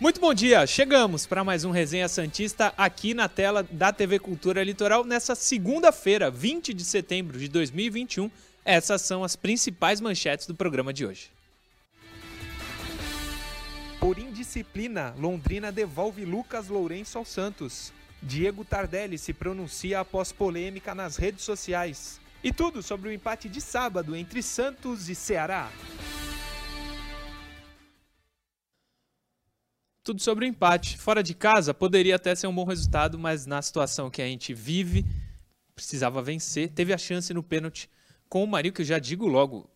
Muito bom dia, chegamos para mais um Resenha Santista aqui na tela da TV Cultura Litoral nessa segunda-feira, 20 de setembro de 2021. Essas são as principais manchetes do programa de hoje. Por indisciplina, Londrina devolve Lucas Lourenço ao Santos. Diego Tardelli se pronuncia após polêmica nas redes sociais. E tudo sobre o empate de sábado entre Santos e Ceará. Tudo sobre o empate. Fora de casa, poderia até ser um bom resultado, mas na situação que a gente vive, precisava vencer. Teve a chance no pênalti com o Marinho, que eu já digo logo.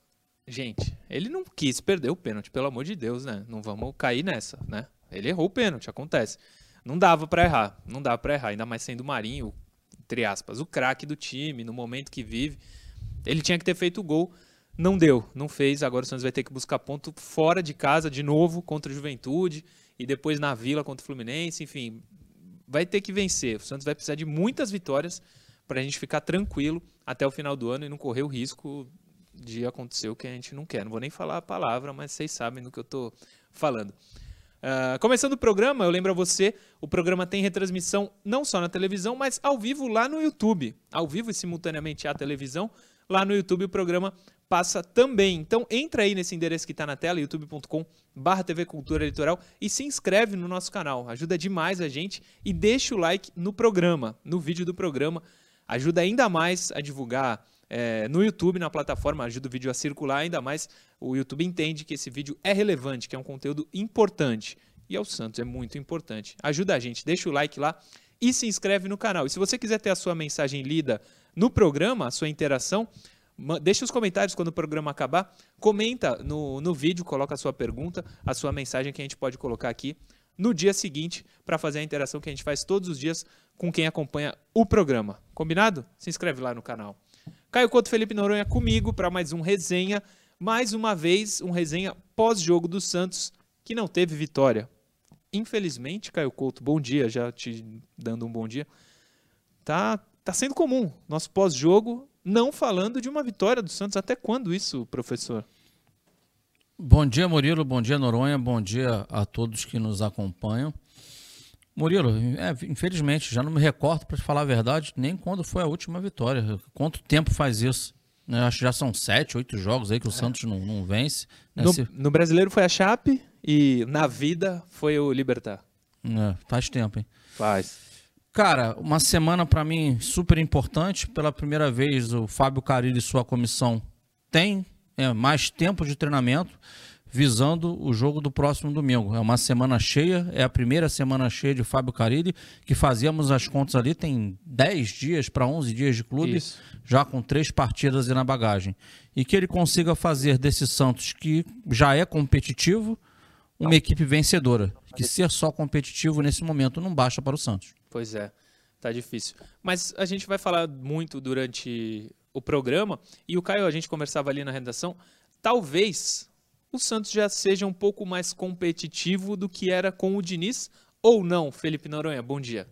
Gente, ele não quis perder o pênalti, pelo amor de Deus, né? Não vamos cair nessa, né? Ele errou o pênalti, acontece. Não dava para errar, não dava para errar, ainda mais sendo o Marinho, entre aspas, o craque do time, no momento que vive. Ele tinha que ter feito o gol, não deu, não fez. Agora o Santos vai ter que buscar ponto fora de casa de novo contra o Juventude e depois na Vila contra o Fluminense, enfim, vai ter que vencer. O Santos vai precisar de muitas vitórias para a gente ficar tranquilo até o final do ano e não correr o risco de acontecer o que a gente não quer. Não vou nem falar a palavra, mas vocês sabem do que eu estou falando. Uh, começando o programa, eu lembro a você, o programa tem retransmissão não só na televisão, mas ao vivo lá no YouTube. Ao vivo e simultaneamente à televisão. Lá no YouTube o programa passa também. Então entra aí nesse endereço que está na tela, youtube.com barra TV Cultura Litoral e se inscreve no nosso canal. Ajuda demais a gente e deixa o like no programa, no vídeo do programa. Ajuda ainda mais a divulgar é, no YouTube, na plataforma, ajuda o vídeo a circular ainda mais. O YouTube entende que esse vídeo é relevante, que é um conteúdo importante. E ao Santos é muito importante. Ajuda a gente, deixa o like lá e se inscreve no canal. E se você quiser ter a sua mensagem lida no programa, a sua interação, Deixa os comentários quando o programa acabar. Comenta no, no vídeo, coloca a sua pergunta, a sua mensagem que a gente pode colocar aqui no dia seguinte para fazer a interação que a gente faz todos os dias com quem acompanha o programa. Combinado? Se inscreve lá no canal. Caio Couto Felipe Noronha comigo para mais um resenha. Mais uma vez, um resenha pós-jogo do Santos que não teve vitória. Infelizmente, Caio Couto, bom dia, já te dando um bom dia. Tá, tá sendo comum. Nosso pós-jogo não falando de uma vitória do Santos. Até quando isso, professor? Bom dia, Murilo. Bom dia, Noronha. Bom dia a todos que nos acompanham. Murilo, é, infelizmente, já não me recordo, para falar a verdade, nem quando foi a última vitória. Quanto tempo faz isso? Eu acho que já são sete, oito jogos aí que o é. Santos não, não vence. Né? No, no, brasileiro foi a Chape e na vida foi o Libertar. É, faz tempo, hein? Faz. Cara, uma semana para mim super importante. Pela primeira vez, o Fábio Carilli e sua comissão têm é, mais tempo de treinamento visando o jogo do próximo domingo. É uma semana cheia, é a primeira semana cheia de Fábio Carilli, que fazíamos as contas ali, tem 10 dias para 11 dias de clube, Isso. já com três partidas na bagagem. E que ele consiga fazer desse Santos, que já é competitivo, uma equipe vencedora. Que ser só competitivo nesse momento não basta para o Santos. Pois é, tá difícil. Mas a gente vai falar muito durante o programa, e o Caio, a gente conversava ali na redação, talvez o Santos já seja um pouco mais competitivo do que era com o Diniz, ou não, Felipe Noronha? Bom dia.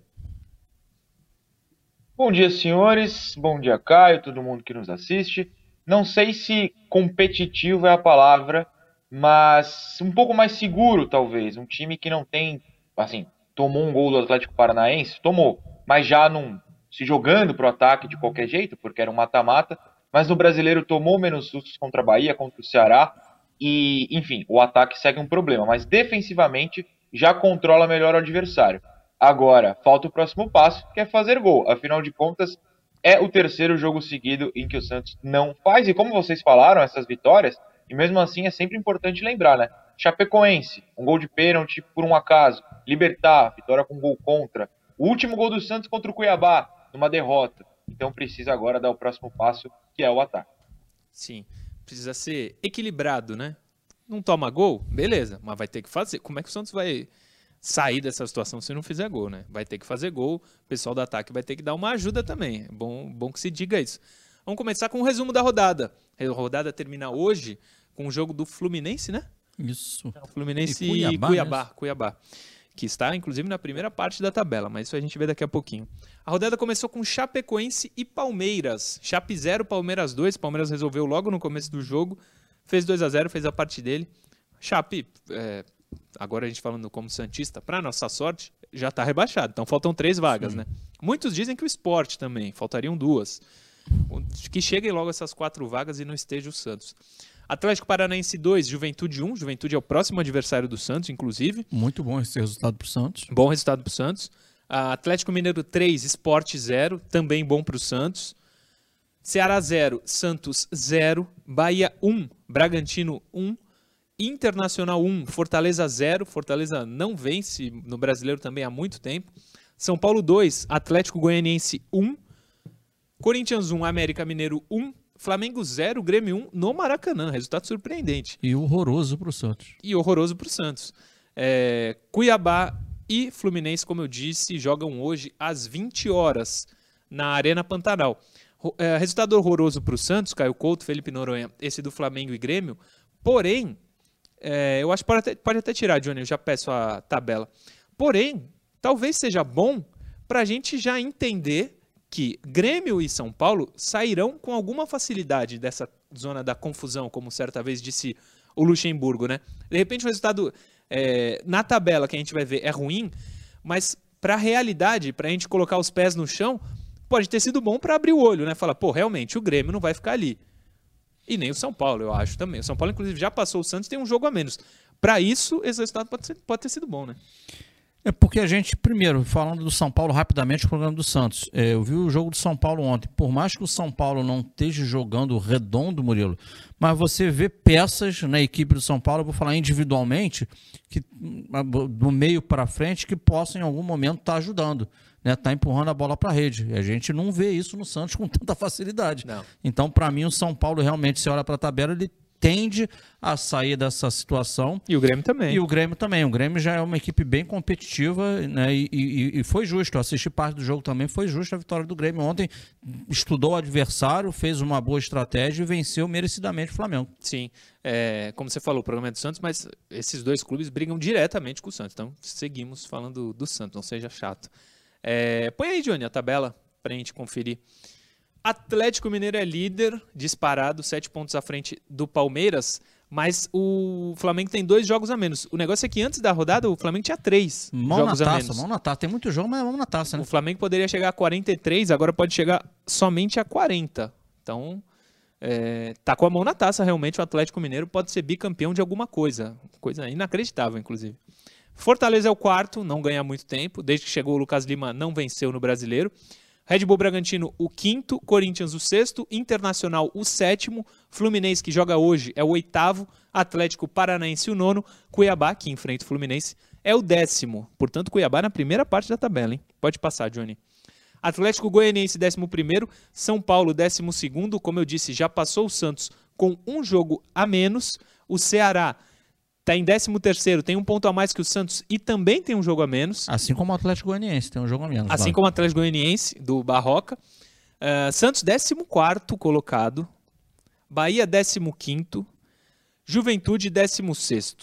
Bom dia, senhores. Bom dia, Caio, todo mundo que nos assiste. Não sei se competitivo é a palavra, mas um pouco mais seguro, talvez. Um time que não tem, assim, tomou um gol do Atlético Paranaense, tomou, mas já não se jogando para o ataque de qualquer jeito, porque era um mata-mata. Mas no brasileiro tomou menos sustos contra a Bahia, contra o Ceará. E, enfim, o ataque segue um problema, mas defensivamente já controla melhor o adversário. Agora, falta o próximo passo, que é fazer gol. Afinal de contas, é o terceiro jogo seguido em que o Santos não faz. E como vocês falaram, essas vitórias, e mesmo assim é sempre importante lembrar, né? Chapecoense, um gol de pênalti por um acaso. Libertar, vitória com gol contra. O último gol do Santos contra o Cuiabá, numa derrota. Então precisa agora dar o próximo passo, que é o ataque. Sim, precisa ser equilibrado, né? Não toma gol, beleza, mas vai ter que fazer. Como é que o Santos vai sair dessa situação se não fizer gol, né? Vai ter que fazer gol, o pessoal do ataque vai ter que dar uma ajuda também. É bom, bom que se diga isso. Vamos começar com um resumo da rodada. A rodada termina hoje com o jogo do Fluminense, né? Isso. Fluminense e Cuiabá, Cuiabá, né? Cuiabá, que está inclusive na primeira parte da tabela, mas isso a gente vê daqui a pouquinho. A rodada começou com Chapecoense e Palmeiras. Chape 0, Palmeiras 2. Palmeiras resolveu logo no começo do jogo, fez 2 a 0 fez a parte dele. Chape, é, agora a gente falando como Santista, para nossa sorte, já está rebaixado. Então faltam três vagas, Sim. né? Muitos dizem que o esporte também, faltariam duas. Que cheguem logo essas quatro vagas e não esteja o Santos. Atlético Paranaense 2, Juventude 1. Juventude é o próximo adversário do Santos, inclusive. Muito bom esse resultado para o Santos. Bom resultado para o Santos. Atlético Mineiro 3, Esporte 0. Também bom para o Santos. Ceará 0, Santos 0. Bahia 1, Bragantino 1. Internacional 1, Fortaleza 0. Fortaleza não vence no brasileiro também há muito tempo. São Paulo 2, Atlético Goianiense 1. Corinthians 1, América Mineiro 1. Flamengo 0, Grêmio 1 no Maracanã. Resultado surpreendente. E horroroso para o Santos. E horroroso para o Santos. É, Cuiabá e Fluminense, como eu disse, jogam hoje às 20 horas na Arena Pantanal. É, resultado horroroso para o Santos, Caio Couto, Felipe Noronha, esse do Flamengo e Grêmio. Porém, é, eu acho que pode até, pode até tirar, Johnny, eu já peço a tabela. Porém, talvez seja bom para a gente já entender que Grêmio e São Paulo sairão com alguma facilidade dessa zona da confusão, como certa vez disse o Luxemburgo, né? De repente o resultado é, na tabela que a gente vai ver é ruim, mas para a realidade, para a gente colocar os pés no chão, pode ter sido bom para abrir o olho, né? Falar, pô, realmente o Grêmio não vai ficar ali. E nem o São Paulo, eu acho também. O São Paulo, inclusive, já passou o Santos, tem um jogo a menos. Para isso, esse resultado pode, ser, pode ter sido bom, né? É porque a gente, primeiro, falando do São Paulo rapidamente, o programa do Santos. É, eu vi o jogo do São Paulo ontem. Por mais que o São Paulo não esteja jogando redondo, Murilo, mas você vê peças na equipe do São Paulo, eu vou falar individualmente, que do meio para frente, que possam em algum momento estar tá ajudando né, tá empurrando a bola para a rede. E a gente não vê isso no Santos com tanta facilidade. Não. Então, para mim, o São Paulo realmente, se olha para a tabela, ele tende a sair dessa situação. E o Grêmio também. E o Grêmio também. O Grêmio já é uma equipe bem competitiva, né? E, e, e foi justo. Eu assisti parte do jogo também, foi justo a vitória do Grêmio. Ontem estudou o adversário, fez uma boa estratégia e venceu merecidamente o Flamengo. Sim. É, como você falou, o programa é do Santos, mas esses dois clubes brigam diretamente com o Santos. Então seguimos falando do Santos, não seja chato. É, põe aí, Johnny, a tabela para a gente conferir. Atlético Mineiro é líder, disparado, sete pontos à frente do Palmeiras, mas o Flamengo tem dois jogos a menos. O negócio é que antes da rodada o Flamengo tinha três mão jogos na taça, a menos. Mão na taça, tem muito jogo, mas é mão na taça, né? O Flamengo poderia chegar a 43, agora pode chegar somente a 40. Então, é, tá com a mão na taça realmente o Atlético Mineiro pode ser bicampeão de alguma coisa. Coisa inacreditável, inclusive. Fortaleza é o quarto, não ganha muito tempo. Desde que chegou o Lucas Lima, não venceu no brasileiro. Red Bull Bragantino, o quinto. Corinthians, o sexto. Internacional, o sétimo. Fluminense, que joga hoje, é o oitavo. Atlético Paranaense, o nono. Cuiabá, que enfrenta o Fluminense, é o décimo. Portanto, Cuiabá na primeira parte da tabela, hein? Pode passar, Johnny. Atlético Goianiense, décimo primeiro. São Paulo, décimo segundo. Como eu disse, já passou o Santos com um jogo a menos. O Ceará Está em 13 terceiro, tem um ponto a mais que o Santos e também tem um jogo a menos. Assim como o Atlético Goianiense tem um jogo a menos. Assim como o Atlético Goianiense, do Barroca. Uh, Santos, 14 colocado. Bahia, 15 Juventude, 16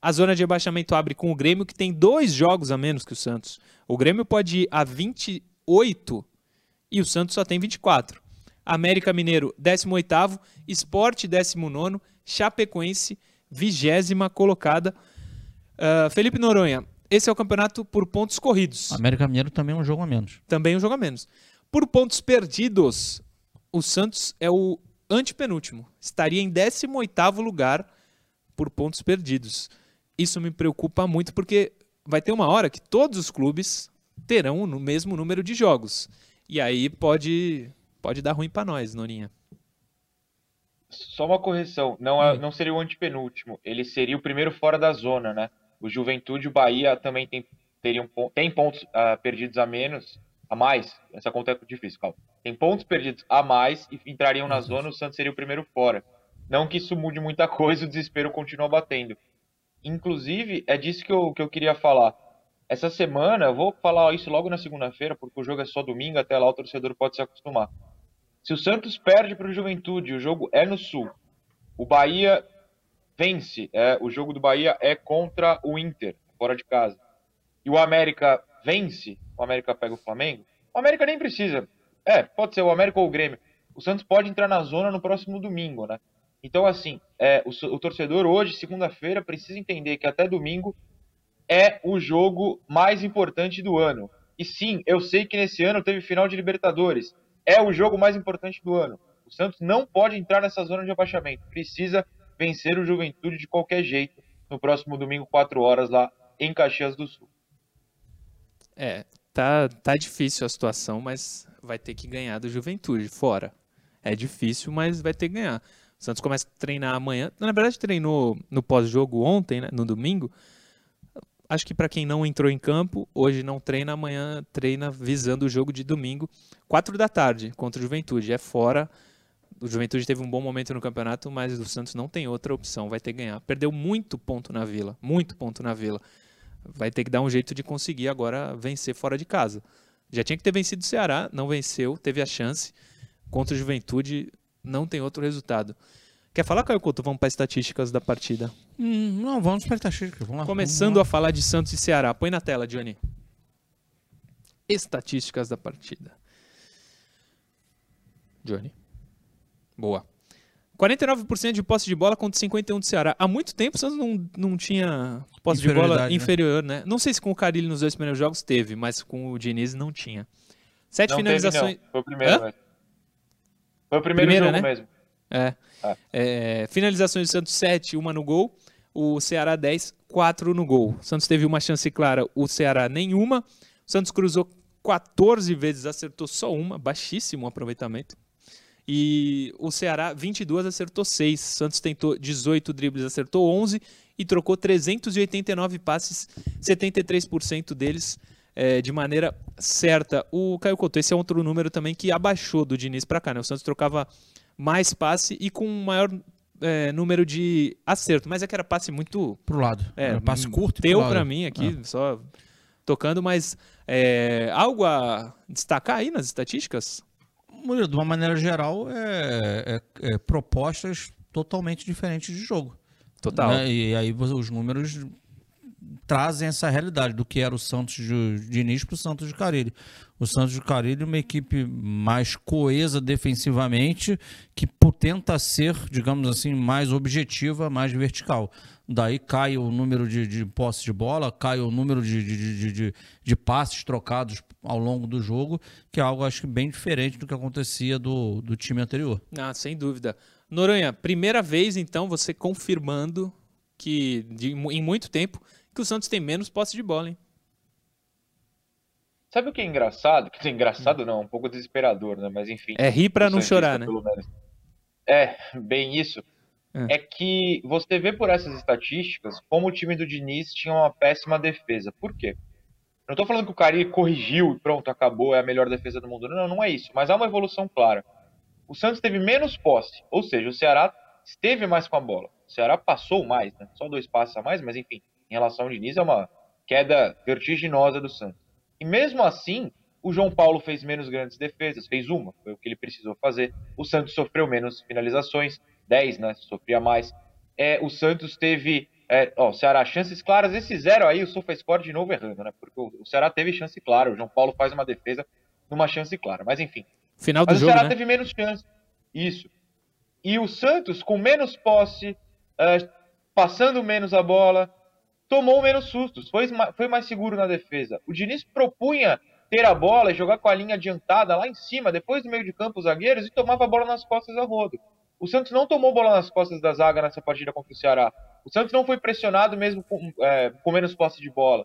A zona de rebaixamento abre com o Grêmio, que tem dois jogos a menos que o Santos. O Grêmio pode ir a 28 e o Santos só tem 24. América Mineiro, 18 Esporte, 19 Chapecoense, vigésima colocada. Uh, Felipe Noronha, esse é o campeonato por pontos corridos. América Mineiro também é um jogo a menos. Também é um jogo a menos. Por pontos perdidos, o Santos é o antepenúltimo. Estaria em 18º lugar por pontos perdidos. Isso me preocupa muito porque vai ter uma hora que todos os clubes terão o mesmo número de jogos. E aí pode pode dar ruim para nós, Norinha. Só uma correção, não, é, não seria o antepenúltimo, ele seria o primeiro fora da zona, né? O Juventude e o Bahia também tem, teriam, tem pontos uh, perdidos a menos, a mais, essa conta é difícil, calma. Tem pontos perdidos a mais e entrariam na zona, o Santos seria o primeiro fora. Não que isso mude muita coisa, o desespero continua batendo. Inclusive, é disso que eu, que eu queria falar. Essa semana, eu vou falar isso logo na segunda-feira, porque o jogo é só domingo, até lá o torcedor pode se acostumar. Se o Santos perde para o Juventude, o jogo é no Sul. O Bahia vence, é, o jogo do Bahia é contra o Inter, fora de casa. E o América vence, o América pega o Flamengo. O América nem precisa. É, pode ser o América ou o Grêmio. O Santos pode entrar na zona no próximo domingo, né? Então, assim, é, o, o torcedor hoje, segunda-feira, precisa entender que até domingo é o jogo mais importante do ano. E sim, eu sei que nesse ano teve final de Libertadores. É o jogo mais importante do ano. O Santos não pode entrar nessa zona de abaixamento. Precisa vencer o Juventude de qualquer jeito no próximo domingo, 4 horas, lá em Caxias do Sul. É, tá, tá difícil a situação, mas vai ter que ganhar do Juventude fora. É difícil, mas vai ter que ganhar. O Santos começa a treinar amanhã. Na verdade, treinou no pós-jogo ontem, né, no domingo. Acho que para quem não entrou em campo, hoje não treina, amanhã treina visando o jogo de domingo, 4 da tarde, contra o Juventude. É fora. O Juventude teve um bom momento no campeonato, mas o Santos não tem outra opção, vai ter que ganhar. Perdeu muito ponto na Vila, muito ponto na Vila. Vai ter que dar um jeito de conseguir agora vencer fora de casa. Já tinha que ter vencido o Ceará, não venceu, teve a chance. Contra o Juventude, não tem outro resultado. Quer falar, Caio Couto? Vamos para estatísticas da partida. Hum, não, vamos para estatísticas. Vamos lá. Começando vamos a falar de Santos e Ceará. Põe na tela, Johnny. Estatísticas da partida. Johnny. Boa. 49% de posse de bola contra 51% do Ceará. Há muito tempo o Santos não, não tinha posse de bola né? inferior, né? Não sei se com o Carilho nos dois primeiros jogos teve, mas com o Diniz não tinha. Sete Não finalizações. teve, não. Foi o primeiro, Hã? mesmo. Foi o primeiro Primeira, jogo né? mesmo. É. Ah. É, finalizações do Santos 7, uma no gol. O Ceará 10, 4 no gol. O Santos teve uma chance clara, o Ceará nenhuma. O Santos cruzou 14 vezes, acertou só uma, baixíssimo aproveitamento. E o Ceará 22 acertou 6. O Santos tentou 18 dribles, acertou 11 e trocou 389 passes, 73% deles é, de maneira certa. O Caio Couto, esse é outro número também que abaixou do Diniz para cá, né? O Santos trocava mais passe e com um maior é, número de acerto, mas é que era passe muito Pro lado. é, Era passe curto Deu lado. para mim aqui, só tocando, mas é, algo a destacar aí nas estatísticas? De uma maneira geral, é, é- é propostas totalmente diferentes de jogo. Total. né? E aí os números trazem essa realidade do que era o Santos de, início para o Santos de Carilli. O Santos de Carilli é uma equipe mais coesa defensivamente, que tenta ser, digamos assim, mais objetiva, mais vertical. Daí cai o número de, de posse de bola, cai o número de, de, de, de, passes trocados ao longo do jogo, que é algo acho que bem diferente do que acontecia do, do time anterior. Ah, sem dúvida. Noronha, primeira vez então você confirmando que em muito tempo que o Santos tem menos posse de bola, hein? Sabe o que é engraçado? Quer dizer, engraçado não, um pouco desesperador, né? Mas enfim. É rir pra o não Santista, chorar, né? pelo menos. É, bem isso. É. É. que você vê por essas estatísticas como o time do Diniz tinha uma péssima defesa. Por quê? Não tô falando que o Cari corrigiu e pronto, acabou, é a melhor defesa do mundo. Não, não é isso. Mas há uma evolução clara. O Santos teve menos posse, ou seja, o Ceará esteve mais com a bola. O Ceará passou mais, né? Só dois passos a mais, mas enfim, em relação ao Diniz é uma queda vertiginosa do Santos. E mesmo assim, o João Paulo fez menos grandes defesas, fez uma, foi o que ele precisou fazer. O Santos sofreu menos finalizações, 10, né? Sofria mais. É, o Santos teve, é, ó, o Ceará, chances claras, esse zero aí, o SofaScore de novo errando, né? Porque o, o Ceará teve chance clara, o João Paulo faz uma defesa numa chance clara, mas enfim. Final do Mas o jogo, Ceará né? teve menos chance. Isso. E o Santos, com menos posse, eh, passando menos a bola, tomou menos sustos, foi, foi mais seguro na defesa. O Diniz propunha ter a bola e jogar com a linha adiantada lá em cima, depois do meio de campo os zagueiros, e tomava a bola nas costas a rodo. O Santos não tomou bola nas costas da zaga nessa partida contra o Ceará. O Santos não foi pressionado mesmo com, eh, com menos posse de bola.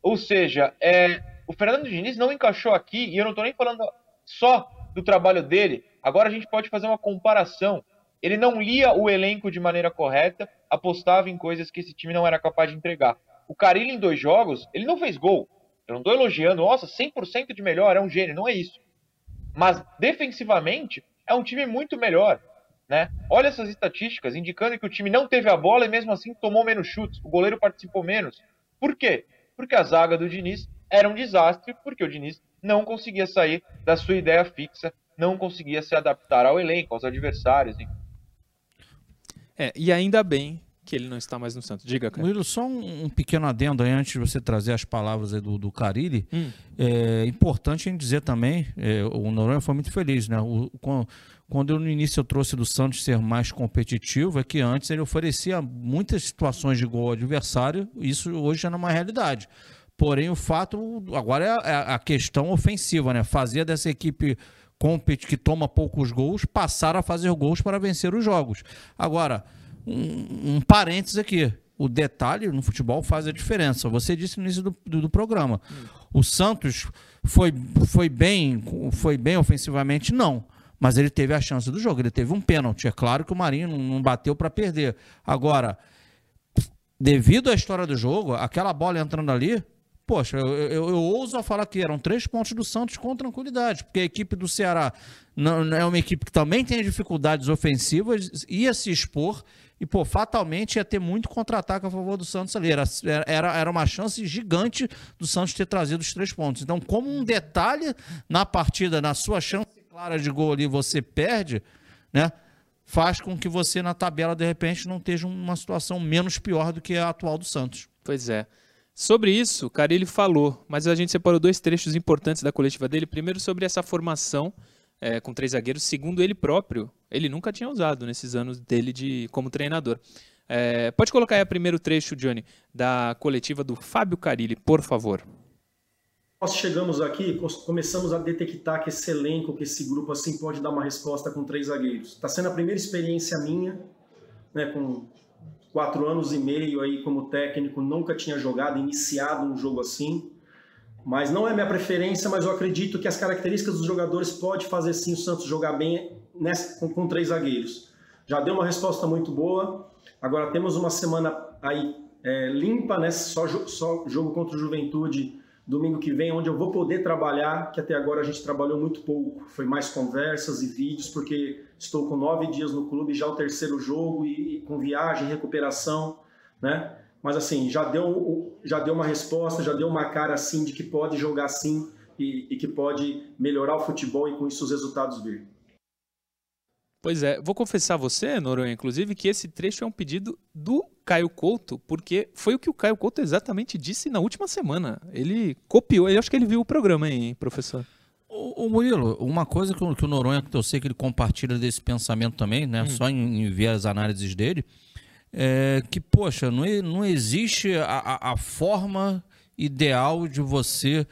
Ou seja, é, o Fernando Diniz não encaixou aqui, e eu não estou nem falando só do trabalho dele. Agora a gente pode fazer uma comparação. Ele não lia o elenco de maneira correta, apostava em coisas que esse time não era capaz de entregar. O Carilli, em dois jogos, ele não fez gol. Eu não estou elogiando, nossa, 100% de melhor, é um gênio, não é isso. Mas defensivamente, é um time muito melhor. Né? Olha essas estatísticas indicando que o time não teve a bola e mesmo assim tomou menos chutes. O goleiro participou menos. Por quê? Porque a zaga do Diniz era um desastre, porque o Diniz não conseguia sair da sua ideia fixa, não conseguia se adaptar ao elenco, aos adversários. enfim. É, e ainda bem que ele não está mais no Santos. Diga, cara. Murilo, só um, um pequeno adendo aí antes de você trazer as palavras do, do Carilli. Hum. É importante a gente dizer também, é, o Noronha foi muito feliz, né? O, quando, quando eu, no início eu trouxe do Santos ser mais competitivo, é que antes ele oferecia muitas situações de gol ao adversário, isso hoje já não é uma realidade. Porém, o fato agora é a, é a questão ofensiva, né? Fazia dessa equipe que toma poucos gols passar a fazer gols para vencer os jogos. Agora, um, um parênteses aqui. O detalhe no futebol faz a diferença. Você disse no início do, do, do programa. O Santos foi, foi, bem, foi bem ofensivamente? Não. Mas ele teve a chance do jogo. Ele teve um pênalti. É claro que o Marinho não bateu para perder. Agora, devido à história do jogo, aquela bola entrando ali, poxa, eu, eu, eu, ouso falar que eram três pontos do Santos com tranquilidade, porque a equipe do Ceará não, não é uma equipe que também tem dificuldades ofensivas, ia se expor e, pô, fatalmente ia ter muito contra-ataque a favor do Santos ali. Era, era, era uma chance gigante do Santos ter trazido os três pontos. Então, como um detalhe na partida, na sua chance clara de gol ali, você perde, né? Faz com que você na tabela, de repente, não esteja uma situação menos pior do que a atual do Santos. Pois é. Sobre isso, Carilli falou, mas a gente separou dois trechos importantes da coletiva dele. Primeiro, sobre essa formação é, com três zagueiros. Segundo, ele próprio, ele nunca tinha usado nesses anos dele de como treinador. É, pode colocar aí o primeiro trecho, Johnny, da coletiva do Fábio Carilli, por favor. Nós chegamos aqui, começamos a detectar que esse elenco, que esse grupo assim pode dar uma resposta com três zagueiros. Está sendo a primeira experiência minha, né, com quatro anos e meio aí como técnico, nunca tinha jogado, iniciado um jogo assim. Mas não é minha preferência, mas eu acredito que as características dos jogadores pode fazer sim o Santos jogar bem nessa, com, com três zagueiros. Já deu uma resposta muito boa. Agora temos uma semana aí é, limpa, né? Só, só jogo contra o Juventude domingo que vem, onde eu vou poder trabalhar, que até agora a gente trabalhou muito pouco. Foi mais conversas e vídeos, porque estou com nove dias no clube, já o terceiro jogo, e, e com viagem, recuperação, né? Mas assim, já deu, já deu uma resposta, já deu uma cara assim de que pode jogar assim e, e que pode melhorar o futebol e com isso os resultados vir. Pois é, vou confessar a você, Noronha, inclusive, que esse trecho é um pedido do Caio Couto, porque foi o que o Caio Couto exatamente disse na última semana. Ele copiou, eu acho que ele viu o programa, hein, professor? O, o Murilo, uma coisa que, que o Noronha, que eu sei que ele compartilha desse pensamento também, né, hum. só em, em ver as análises dele, é que, poxa, não, não existe a, a forma ideal de você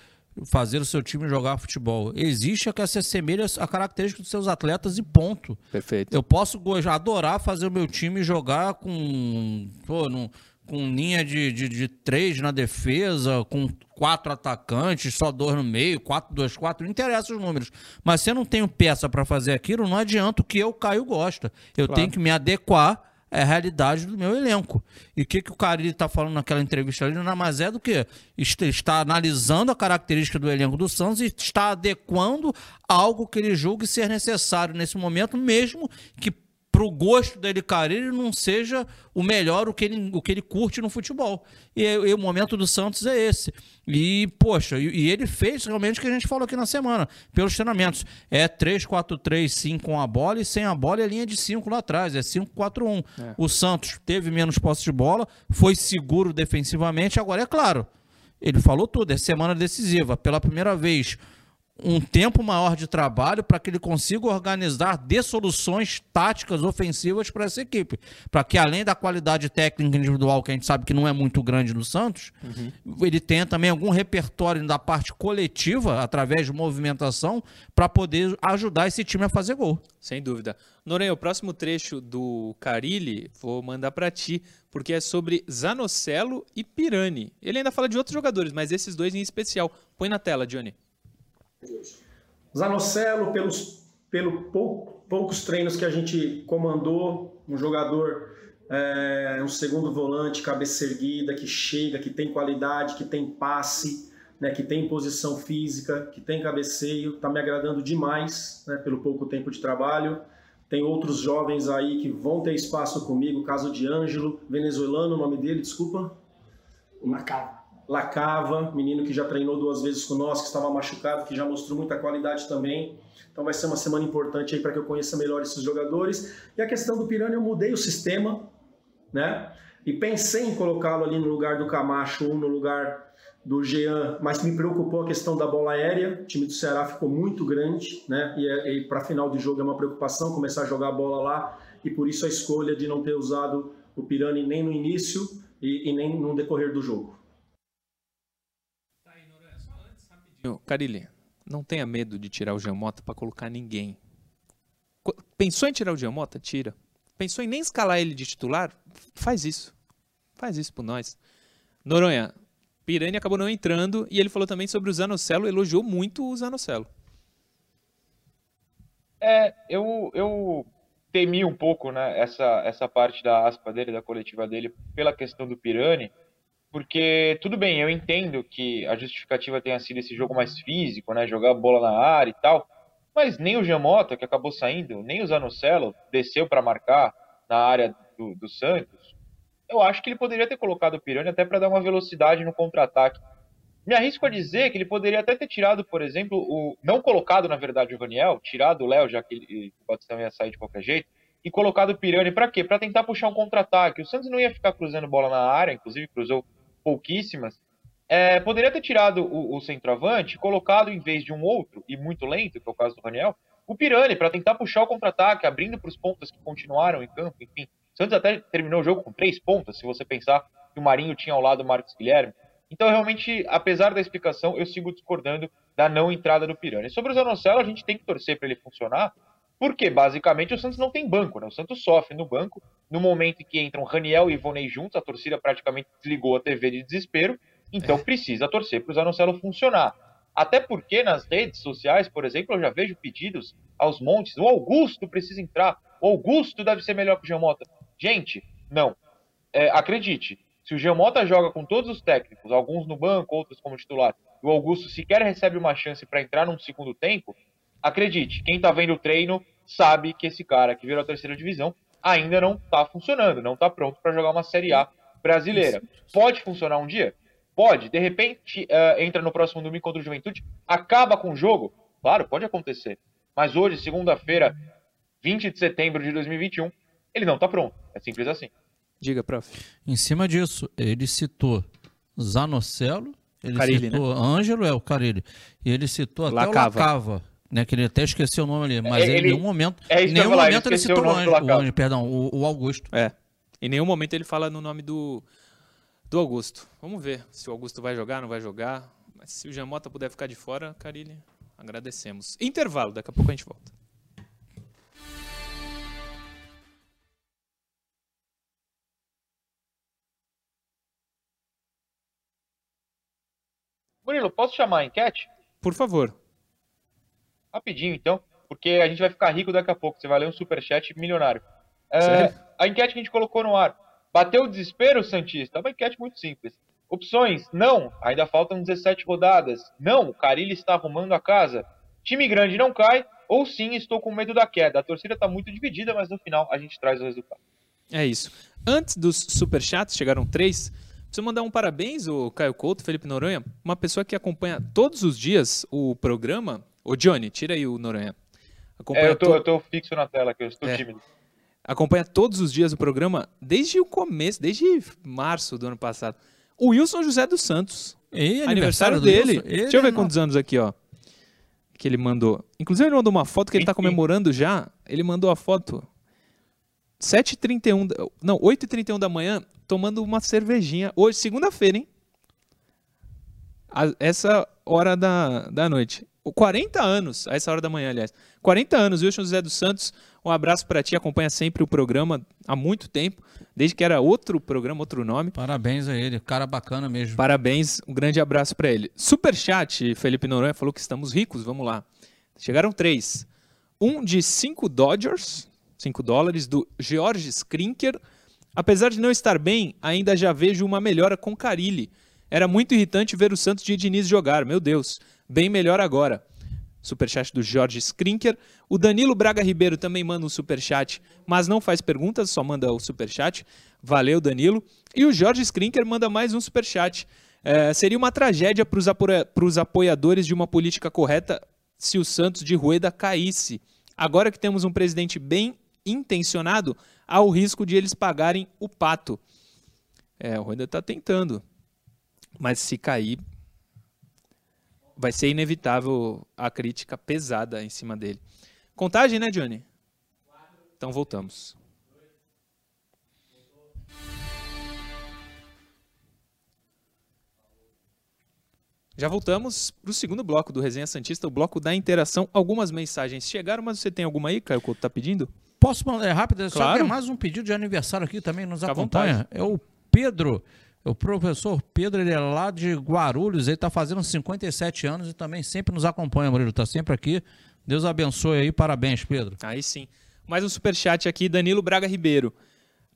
fazer o seu time jogar futebol. Existe a que se assemelha a característica dos seus atletas e ponto. Perfeito. Eu posso adorar fazer o meu time jogar com, pô, num, com linha de, de, de, três na defesa, com quatro atacantes, só dois no meio, quatro, dois, quatro, não interessa os números. Mas se eu não tenho peça para fazer aquilo, não adianta o que eu, Caio, gosta. Eu claro. tenho que me adequar é a realidade do meu elenco. E o que, que o Carilli está falando naquela entrevista ali, nada mais é do que está analisando a característica do elenco do Santos e está adequando algo que ele julgue ser necessário nesse momento, mesmo que para o gosto dele, Carilli, não seja o melhor, o que ele, o que ele curte no futebol. E, e o momento do Santos é esse. E, poxa, e, e, ele fez realmente o que a gente falou aqui na semana, pelos treinamentos. É 3-4-3, sim, com a bola, e sem a bola é linha de 5 lá atrás, é 5-4-1. É. O Santos teve menos posse de bola, foi seguro defensivamente, agora é claro. Ele falou tudo, é semana decisiva. Pela primeira vez, um tempo maior de trabalho para que ele consiga organizar de soluções táticas ofensivas para essa equipe. Para que, além da qualidade técnica individual, que a gente sabe que não é muito grande no Santos, uhum. ele tenha também algum repertório da parte coletiva, através de movimentação, para poder ajudar esse time a fazer gol. Sem dúvida. Noronha, o próximo trecho do Carilli vou mandar para ti, porque é sobre Zanocelo e Pirani. Ele ainda fala de outros jogadores, mas esses dois em especial. Põe na tela, Johnny. Zanocelo, pelos pelo pou, poucos treinos que a gente comandou, um jogador, é, um segundo volante, cabeça erguida, que chega, que tem qualidade, que tem passe, né, que tem posição física, que tem cabeceio, está me agradando demais né, pelo pouco tempo de trabalho. Tem outros jovens aí que vão ter espaço comigo, caso de Ângelo, venezuelano, o nome dele, desculpa? Macau. Lacava, menino que já treinou duas vezes com nós, que estava machucado, que já mostrou muita qualidade também. Então vai ser uma semana importante aí para que eu conheça melhor esses jogadores. E a questão do Piranha, eu mudei o sistema, né? E pensei em colocá-lo ali no lugar do Camacho ou no lugar do Jean, mas me preocupou a questão da bola aérea. O time do Ceará ficou muito grande, né? E, é, e para final de jogo é uma preocupação começar a jogar a bola lá. E por isso a escolha de não ter usado o Pirani nem no início e, e nem no decorrer do jogo. Carilli, não tenha medo de tirar o Giamota para colocar ninguém. Pensou em tirar o Giamota? Tira. Pensou em nem escalar ele de titular? Faz isso. Faz isso por nós. Noronha, Pirani acabou não entrando e ele falou também sobre o Zanocelo, elogiou muito o Zanocelo. É, eu, eu temi um pouco né, essa, essa parte da aspa dele, da coletiva dele, pela questão do Pirani, porque tudo bem, eu entendo que a justificativa tenha sido esse jogo mais físico, né, jogar bola na área e tal, mas nem o Jamota, que acabou saindo, nem o Zanocelo desceu para marcar na área do, do, Santos. Eu acho que ele poderia ter colocado o Pirani até para dar uma velocidade no contra-ataque. Me arrisco a dizer que ele poderia até ter tirado, por exemplo, o não colocado, na verdade, o Raniel, tirado o Léo, já que ele, o Batistão ia sair de qualquer jeito, e colocado o Pirani para quê? Para tentar puxar um contra-ataque. O Santos não ia ficar cruzando bola na área, inclusive cruzou pouquíssimas. É, poderia ter tirado o, o centroavante, colocado em vez de um outro, e muito lento, que é o caso do Raniel, o Pirani, para tentar puxar o contra-ataque, abrindo para os pontas que continuaram em campo, enfim. Santos até terminou o jogo com três pontas, se você pensar que o Marinho tinha ao lado o Marcos Guilherme. Então, realmente, apesar da explicação, eu sigo discordando da não entrada do Pirani. Sobre o Zanocelo, a gente tem que torcer para ele funcionar, porque basicamente o Santos não tem banco, né? O Santos sofre no banco. No momento em que entram Raniel e Ivonei juntos, a torcida praticamente desligou a TV de desespero. Então é. precisa torcer para o Zanocelo funcionar. Até porque nas redes sociais, por exemplo, eu já vejo pedidos aos montes. O Augusto precisa entrar. O Augusto deve ser melhor que o Giamota. Gente, não. É, acredite, se o Giamota joga com todos os técnicos, alguns no banco, outros como titular, e o Augusto sequer recebe uma chance para entrar num segundo tempo, acredite, quem está vendo o treino sabe que esse cara que virou a terceira divisão ainda não está funcionando, não está pronto para jogar uma Série A brasileira. Pode funcionar um dia? Pode. De repente, uh, entra no próximo domingo contra o Juventude, acaba com o jogo? Claro, pode acontecer. Mas hoje, segunda-feira, 20 de setembro de 2021, ele não está pronto. É simples assim. Diga, prof. Em cima disso, ele citou Zanocelo, ele Carilli, citou né? Ângelo, é o Carilli, e ele citou até Lacava. o Lacava, né, que ele até esqueceu o nome ali, mas ele, ele em nenhum momento, é em nenhum momento ele, ele citou o, Ângelo, o Ângelo, perdão, o, o, Augusto. É, em nenhum momento ele fala no nome do, do Augusto. Vamos ver se o Augusto vai jogar, não vai jogar, mas se o Jamota puder ficar de fora, Carilli, agradecemos. Intervalo, daqui a pouco a gente volta. Murilo, posso chamar a enquete? Por favor. Rapidinho, então, porque a gente vai ficar rico daqui a pouco. Você vai ler um superchat milionário. É, a enquete que a gente colocou no ar. Bateu o desespero, Santista? É uma enquete muito simples. Opções: não, ainda faltam 17 rodadas. Não, o Carilli está arrumando a casa. Time grande não cai. Ou sim, estou com medo da queda. A torcida está muito dividida, mas no final a gente traz o resultado. É isso. Antes dos superchats, chegaram três. Preciso mandar um parabéns, o Caio Couto, Felipe Noronha, uma pessoa que acompanha todos os dias o programa. Ô, Johnny, tira aí o Noronha. Acompanha é, eu tô, to... eu tô fixo na tela aqui, eu estou é. tímido. Acompanha todos os dias o programa desde o começo, desde março do ano passado. O Wilson José dos Santos. E aniversário, aniversário dele. Deixa eu ver quantos anos aqui, ó. Que ele mandou. Inclusive, ele mandou uma foto que ele está comemorando já. Ele mandou a foto 7h31, não, 8h31 da manhã, tomando uma cervejinha. Hoje, segunda-feira, hein? A, essa hora da, da noite. 40 anos, a essa hora da manhã, aliás. 40 anos, Wilson José dos Santos, um abraço para ti, acompanha sempre o programa há muito tempo, desde que era outro programa, outro nome. Parabéns a ele, cara bacana mesmo. Parabéns, um grande abraço para ele. Superchat, Felipe Noronha falou que estamos ricos, vamos lá. Chegaram três. Um de 5 Dodgers, 5 dólares, do George Skrinker. Apesar de não estar bem, ainda já vejo uma melhora com Carilli. Era muito irritante ver o Santos de Diniz jogar, meu Deus. Bem melhor agora. Superchat do Jorge Skrinker. O Danilo Braga Ribeiro também manda um superchat, mas não faz perguntas, só manda o superchat. Valeu, Danilo. E o Jorge Skrinker manda mais um superchat. É, seria uma tragédia para os apoiadores de uma política correta se o Santos de Rueda caísse. Agora que temos um presidente bem intencionado, há o risco de eles pagarem o pato. É, o Rueda tá tentando. Mas se cair, vai ser inevitável a crítica pesada em cima dele. Contagem, né, Johnny? Então voltamos. Já voltamos para o segundo bloco do Resenha Santista, o bloco da interação. Algumas mensagens chegaram, mas você tem alguma aí, Caio Couto, tá pedindo? Posso mandar é rápido? Só Claro. que é mais um pedido de aniversário aqui também nos Fica acompanha. É o Pedro. O professor Pedro, ele é lá de Guarulhos, ele está fazendo 57 anos e também sempre nos acompanha, Murilo. Está sempre aqui. Deus abençoe aí, parabéns, Pedro. Aí sim. Mais um superchat aqui, Danilo Braga Ribeiro.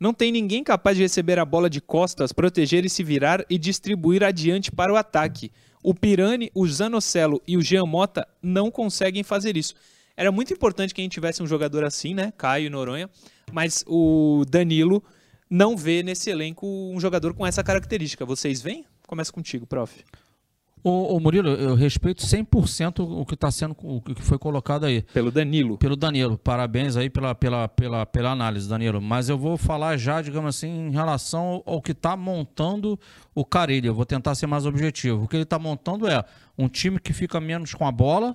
Não tem ninguém capaz de receber a bola de costas, proteger e se virar e distribuir adiante para o ataque. O Pirani, o Zanocelo e o Jean Mota não conseguem fazer isso. Era muito importante que a gente tivesse um jogador assim, né? Caio Noronha. Mas o Danilo não vê nesse elenco um jogador com essa característica. Vocês veem? Começa contigo, prof. Ô, ô, Murilo, eu respeito 100% o que está sendo, o que foi colocado aí. Pelo Danilo. Pelo Danilo. Parabéns aí pela, pela, pela, pela análise, Danilo. Mas eu vou falar já, digamos assim, em relação ao que está montando o Carilho. Eu vou tentar ser mais objetivo. O que ele está montando é um time que fica menos com a bola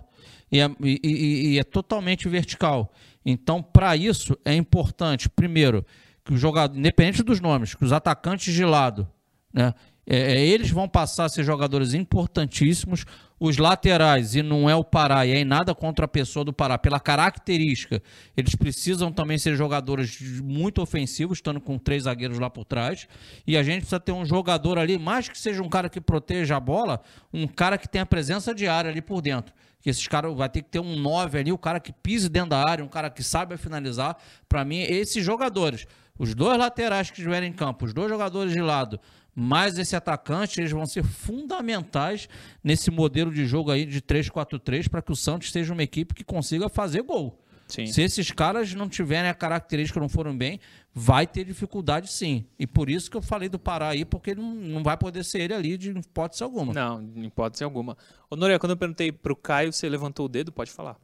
e é, e- e- e é totalmente vertical. Então, para isso, é importante, primeiro, que o jogador, independente dos nomes, que os atacantes de lado, né? É, é, eles vão passar a ser jogadores importantíssimos. Os laterais, e não é o Pará, e é em nada contra a pessoa do Pará, pela característica, eles precisam também ser jogadores muito ofensivos, estando com três zagueiros lá por trás. E a gente precisa ter um jogador ali, mais que seja um cara que proteja a bola, um cara que tenha presença de área ali por dentro. Que esses caras vai ter que ter um 9 ali, o cara que pise dentro da área, um cara que saiba finalizar. Para mim, esses jogadores, os dois laterais que estiverem em campo, os dois jogadores de lado, mais esse atacante, eles vão ser fundamentais nesse modelo de jogo aí de 3-4-3 para que o Santos seja uma equipe que consiga fazer gol. Sim. Se esses caras não tiverem a característica, não foram bem, vai ter dificuldade sim. E por isso que eu falei do Pará aí, porque não, não vai poder ser ele ali de hipótese alguma. Não, em hipótese alguma. Ô, Noronha, quando eu perguntei pro Caio, você levantou o dedo? Pode falar.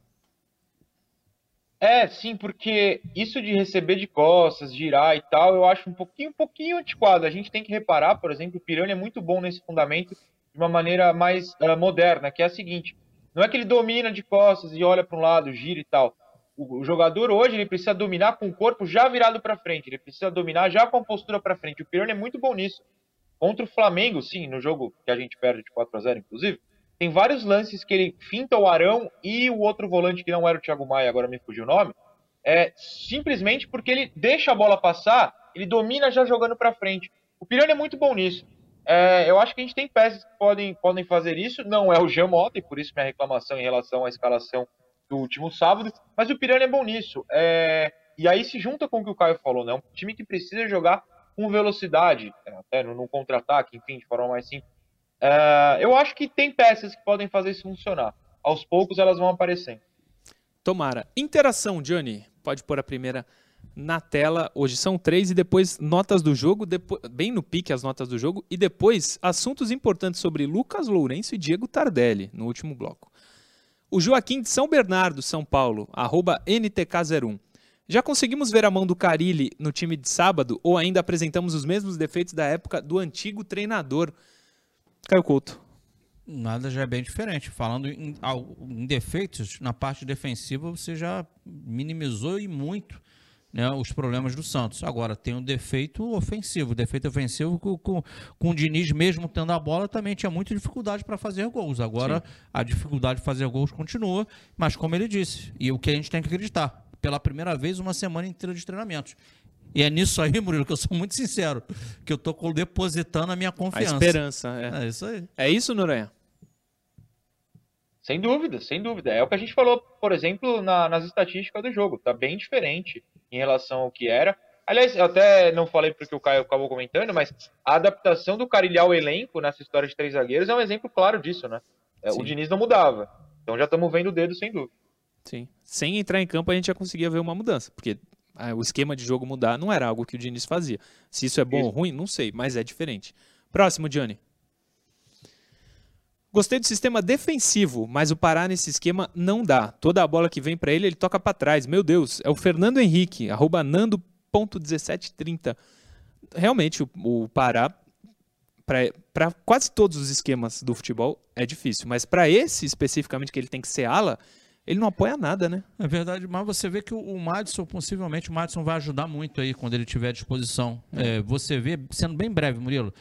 É, sim, porque isso de receber de costas, girar e tal, eu acho um pouquinho, um pouquinho antiquado. A gente tem que reparar, por exemplo, o Piranha é muito bom nesse fundamento de uma maneira mais ah, moderna, que é a seguinte: não é que ele domina de costas e olha para um lado, gira e tal. O, o jogador hoje ele precisa dominar com o corpo já virado para frente, ele precisa dominar já com a postura para frente. O Piranha é muito bom nisso. Contra o Flamengo, sim, no jogo que a gente perde de 4 a 0 inclusive, tem vários lances que ele finta o Arão e o outro volante que não era o Thiago Maia, agora me fugiu o nome, é simplesmente porque ele deixa a bola passar, ele domina já jogando para frente. O Piranha é muito bom nisso. É, eu acho que a gente tem peças que podem, podem fazer isso. Não é o Jean Mota, e por isso minha reclamação em relação à escalação do último sábado. Mas o Piranha é bom nisso. É, e aí se junta com o que o Caio falou, né? Um time que precisa jogar com velocidade, é, até no, no contra-ataque, enfim, de forma mais simples. É, eu acho que tem peças que podem fazer isso funcionar. Aos poucos elas vão aparecendo. Tomara. Interação, Johnny. Pode pôr a primeira na tela. Hoje são três e depois notas do jogo, depo- bem no pique as notas do jogo, e depois assuntos importantes sobre Lucas Lourenço e Diego Tardelli, no último bloco. O Joaquim de São Bernardo, São Paulo, arroba NTK01. Já conseguimos ver a mão do Carilli no time de sábado ou ainda apresentamos os mesmos defeitos da época do antigo treinador? Caio Couto. Nada já é bem diferente. Falando em, em defeitos, na parte defensiva você já minimizou e muito né, os problemas do Santos. Agora, tem o defeito ofensivo. O defeito ofensivo com, com, com o Diniz, mesmo tendo a bola, também tinha muita dificuldade para fazer gols. Agora, a dificuldade de fazer gols continua, mas como ele disse, e o que a gente tem que acreditar, pela primeira vez, uma semana inteira de treinamentos. E é nisso aí, Murilo, que eu sou muito sincero, que eu tô co- depositando a minha A confiança. esperança. É, É isso aí. é isso, Noronha? Sem dúvida, sem dúvida. É o que a gente falou, por exemplo, na- nas estatísticas do jogo. Tá bem diferente em relação ao que era. Aliás, eu até não falei porque o Caio acabou comentando, mas a adaptação do Carilhau ao elenco nessa história de três zagueiros é um exemplo claro disso, né? É, Sim. o Diniz não mudava. Então já estamos vendo o dedo, sem dúvida. Sim. Sem entrar em campo, a gente já conseguia ver uma mudança. Porque o esquema de jogo mudar não era algo que o Diniz fazia. Se isso é bom Isso. ou ruim, não sei, mas é diferente. Próximo, Johnny. Gostei do sistema defensivo, mas o Pará nesse esquema não dá. Toda a bola que vem pra ele, ele toca pra trás. Meu Deus, é o Fernando Henrique, arroba nando.1730. realmente o, o Pará, para quase todos os esquemas do futebol, é difícil. Mas para esse especificamente, que ele tem que ser ala, ele não apoia nada, né? É verdade, mas você vê que o, o Madison, possivelmente, o Madison vai ajudar muito aí quando ele tiver à disposição. É. É, você vê, sendo bem breve, Murilo.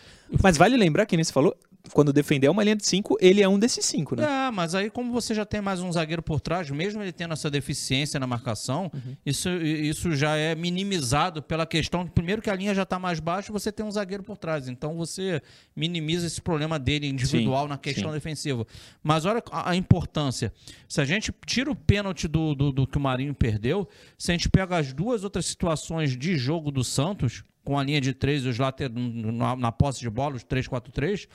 Mas vale lembrar que nem você falou, quando defender uma linha de cinco, ele é um desses cinco, né? É, mas aí como você já tem mais um zagueiro por trás, mesmo ele tendo essa deficiência na marcação, uhum. isso, isso já é minimizado pela questão, primeiro que a linha já está mais baixa, você tem um zagueiro por trás, então você minimiza esse problema dele individual sim, na questão sim. defensiva. Mas olha a, a, importância. Se a gente tira o pênalti do, do, do que o Marinho perdeu, se a gente pega as duas outras situações de jogo do Santos, com a linha de três, os laterais na, na posse de bola, os 3-4-3,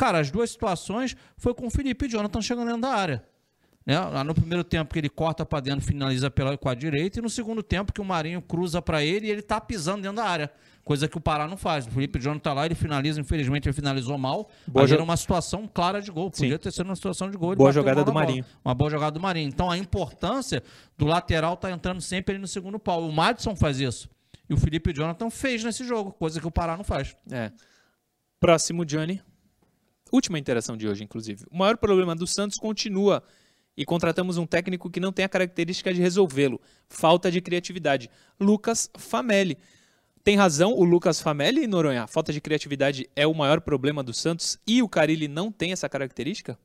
Cara, as duas situações foi com o Felipe e Jonathan chegando dentro da área. Né? Lá no primeiro tempo que ele corta para dentro, finaliza pela, com a direita, e no segundo tempo que o Marinho cruza para ele e ele tá pisando dentro da área. Coisa que o Pará não faz. O Felipe Jonathan tá lá, ele finaliza, infelizmente ele finalizou mal. Boa mas era uma situação clara de gol. Podia Sim. ter sido uma situação de gol. Boa jogada do Marinho. Uma boa jogada do Marinho. Então a importância do lateral tá entrando sempre ali no segundo pau. O Madison faz isso. E o Felipe Jonathan fez nesse jogo, coisa que o Pará não faz. É. Próximo, Johnny última interação de hoje, inclusive. O maior problema do Santos continua e contratamos um técnico que não tem a característica de resolvê-lo. Falta de criatividade. Lucas Famelli. Tem razão o Lucas Famelli, Noronha? Falta de criatividade é o maior problema do Santos e o Carilli não tem essa característica?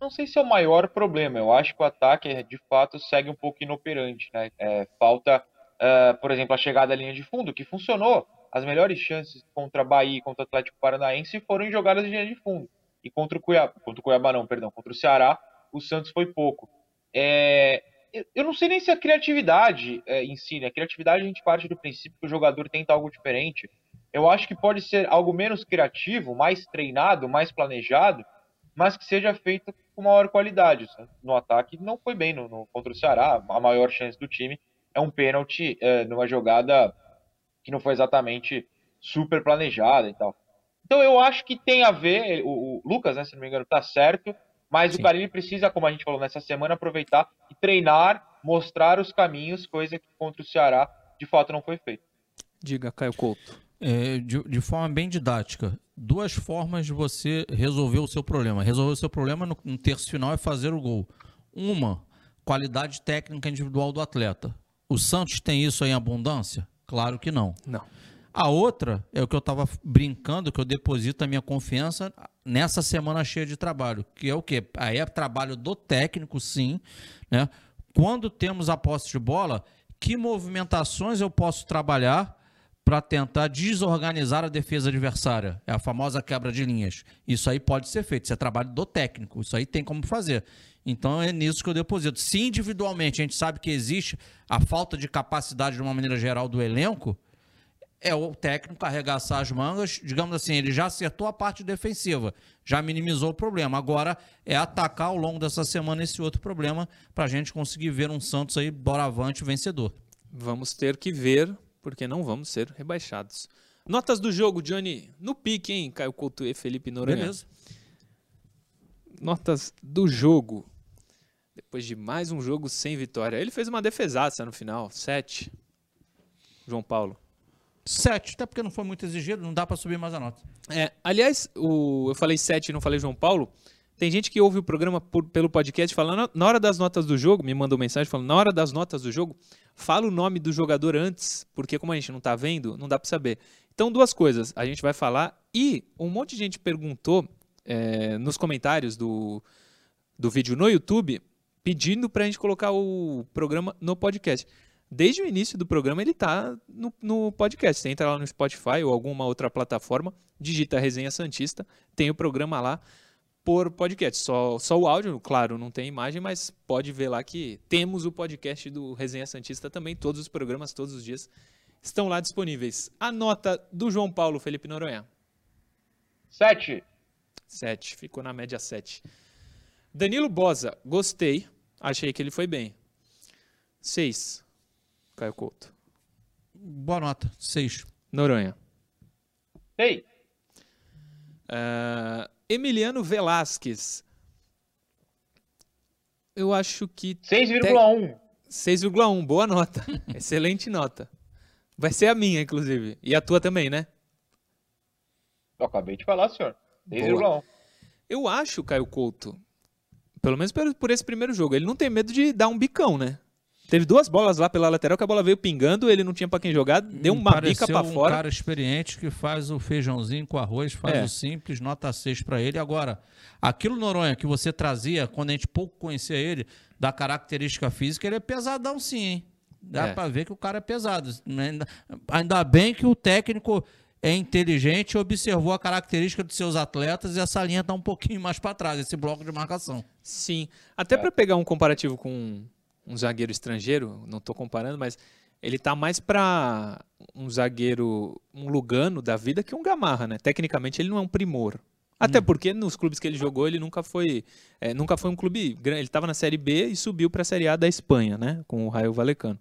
Não sei se é o maior problema. Eu acho que o ataque, de fato, segue um pouco inoperante. Né? É, falta, uh, por exemplo, a chegada à linha de fundo, que funcionou as melhores chances contra Bahia e contra o Atlético Paranaense foram em jogadas de linha de fundo. E contra o Cuiabá, contra o Cuiabá não, perdão, contra o Ceará, o Santos foi pouco. É, eu não sei nem se a criatividade é, em si, né? A criatividade a gente parte do princípio que o jogador tenta algo diferente. Eu acho que pode ser algo menos criativo, mais treinado, mais planejado, mas que seja feito com maior qualidade. No ataque não foi bem no, no contra o Ceará, a maior chance do time é um pênalti é, numa jogada que não foi exatamente super planejada e tal. Então eu acho que tem a ver, o, o Lucas, né, se não me engano, tá certo, mas Sim. o Carilli precisa, como a gente falou nessa semana, aproveitar e treinar, mostrar os caminhos, coisa que contra o Ceará de fato não foi feito. Diga, Caio Couto. É, de, de, forma bem didática, duas formas de você resolver o seu problema. Resolver o seu problema no, no terço final é fazer o gol. Uma, qualidade técnica individual do atleta. O Santos tem isso em abundância? Claro que não. Não. A outra é o que eu estava brincando, que eu deposito a minha confiança nessa semana cheia de trabalho, que é o quê? Aí é trabalho do técnico, sim. Né? Quando temos a posse de bola, que movimentações eu posso trabalhar para tentar desorganizar a defesa adversária? É a famosa quebra de linhas. Isso aí pode ser feito, isso é trabalho do técnico, isso aí tem como fazer. Então é nisso que eu deposito. Se individualmente a gente sabe que existe a falta de capacidade de uma maneira geral do elenco, é o técnico arregaçar as mangas, digamos assim, ele já acertou a parte defensiva, já minimizou o problema. Agora é atacar ao longo dessa semana esse outro problema para a gente conseguir ver um Santos aí doravante vencedor. Vamos ter que ver, porque não vamos ser rebaixados. Notas do jogo, Johnny, no pique, hein? Caio Couto e Felipe Noronha. Beleza. Notas do jogo. Depois de mais um jogo sem vitória. Ele fez uma defesaça no final. Sete. João Paulo. Sete, até porque não foi muito exigido, não dá para subir mais a nota. É, aliás, o, eu falei sete e não falei João Paulo. Tem gente que ouve o programa por, pelo podcast falando, na hora das notas do jogo, me mandou mensagem falando, na hora das notas do jogo, fala o nome do jogador antes, porque como a gente não tá vendo, não dá para saber. Então, duas coisas, a gente vai falar e um monte de gente perguntou é, nos comentários do, do vídeo no YouTube pedindo para a gente colocar o programa no podcast. Desde o início do programa ele está no, no, podcast. Você entra lá no Spotify ou alguma outra plataforma, digita Resenha Santista, tem o programa lá por podcast. Só, só o áudio, claro, não tem imagem, mas pode ver lá que temos o podcast do Resenha Santista também. Todos os programas, todos os dias estão lá disponíveis. A nota do João Paulo Felipe Noronha. Sete. Sete. Ficou na média sete. Danilo Bosa, gostei. Achei que ele foi bem. Seis. Caio Couto. Boa nota. Seis. Noronha. Ei. Uh, Emiliano Velasquez. Eu acho que. 6,1. 6,1. Boa nota. Excelente nota. Vai ser a minha, inclusive. E a tua também, né? Eu acabei de falar, senhor. 10,1. Eu acho, Caio Couto, pelo menos por, esse primeiro jogo, ele não tem medo de dar um bicão, né? Teve duas bolas lá pela lateral que a bola veio pingando, ele não tinha pra quem jogar, deu uma bica Pareceu pra um fora. cara experiente que faz o feijãozinho com arroz, faz É. o simples, nota 6 pra ele. Agora, aquilo Noronha que você trazia quando a gente pouco conhecia ele, da característica física, ele é pesadão sim, hein? Dá É. pra ver que o cara é pesado. Ainda, ainda bem que o técnico é inteligente observou a característica dos seus atletas e essa linha tá um pouquinho mais pra trás, esse bloco de marcação. Sim. Até pra pegar um comparativo com um zagueiro estrangeiro, não tô comparando, mas ele tá mais pra um zagueiro, um Lugano da vida que um Gamarra, né? Tecnicamente ele não é um primor. Até porque nos clubes que ele jogou, ele nunca foi, é, nunca foi um clube grande. Ele estava na Série B e subiu para a Série A da Espanha, né? Com o Raio Valecano.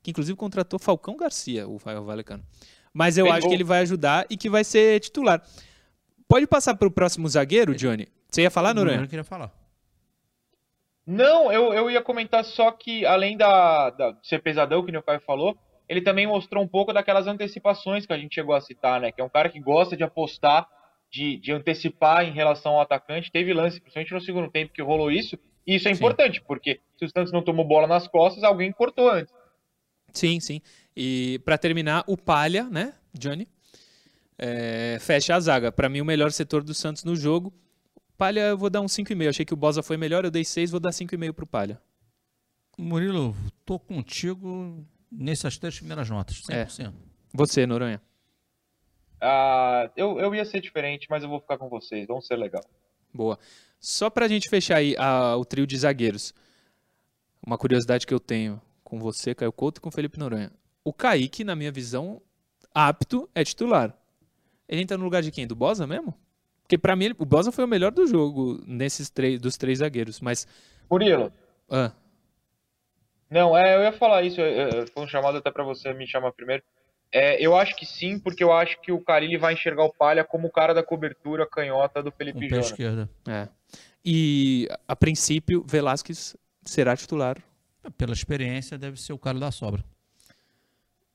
Que inclusive contratou Falcão Garcia, o Raio Valecano. Mas eu Fez acho gol. que ele vai ajudar e que vai ser titular. Pode passar para o próximo zagueiro, Johnny? Você ia falar, Noronha? Eu queria falar. Não, eu, eu ia comentar só que, além da, da- ser pesadão, que o Caio falou, ele também mostrou um pouco daquelas antecipações que a gente chegou a citar, né? Que é um cara que gosta de apostar, de, de antecipar em relação ao atacante. Teve lance, principalmente no segundo tempo, que rolou isso. E isso é Sim. importante, porque se o Santos não tomou bola nas costas, alguém cortou antes. Sim, sim. E para terminar, o Palha, né, Johnny? É, fecha a zaga. Para mim, o melhor setor do Santos no jogo. Palha, eu vou dar um 5,5. Achei que o Bosa foi melhor, eu dei 6, vou dar 5,5 pro Palha. Murilo, tô contigo nessas três primeiras notas, 100%. Você, Noronha. Ah, eu, eu ia ser diferente, mas eu vou ficar com vocês. Vamos ser legal. Boa. Só pra gente fechar aí a- o trio de zagueiros. Uma curiosidade que eu tenho com você, Caio Couto, e com o Felipe Noronha. O Kaique, na minha visão, apto, é titular. Ele entra no lugar de quem? Do Bosa mesmo? Porque pra mim, o Bosa foi o melhor do jogo nesses três, dos três zagueiros. Mas. Murilo, ah, Não, é, eu ia falar isso, foi um chamado até pra você me chamar primeiro. É, eu acho que sim, porque eu acho que o Carilli vai enxergar o Palha como o cara da cobertura canhota do Felipe o pé Jonas. esquerdo. é. E, a princípio, Velasquez será titular. Pela experiência, deve ser o cara da sobra.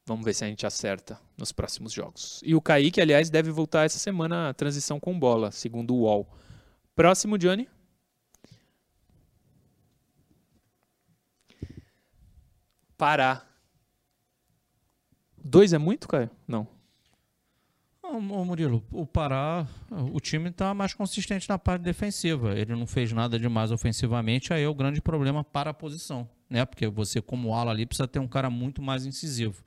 Vamos ver se a gente acerta nos próximos jogos. E o Kaique, aliás, deve voltar essa semana à transição com bola, segundo o UOL. Próximo, Johnny. Pará. Dois é muito, Caio? Não. Ô, Murilo, o Pará, o time está mais consistente na parte defensiva. Ele não fez nada demais ofensivamente, aí é o grande problema para a posição, né? Porque você, como ala ali, precisa ter um cara muito mais incisivo.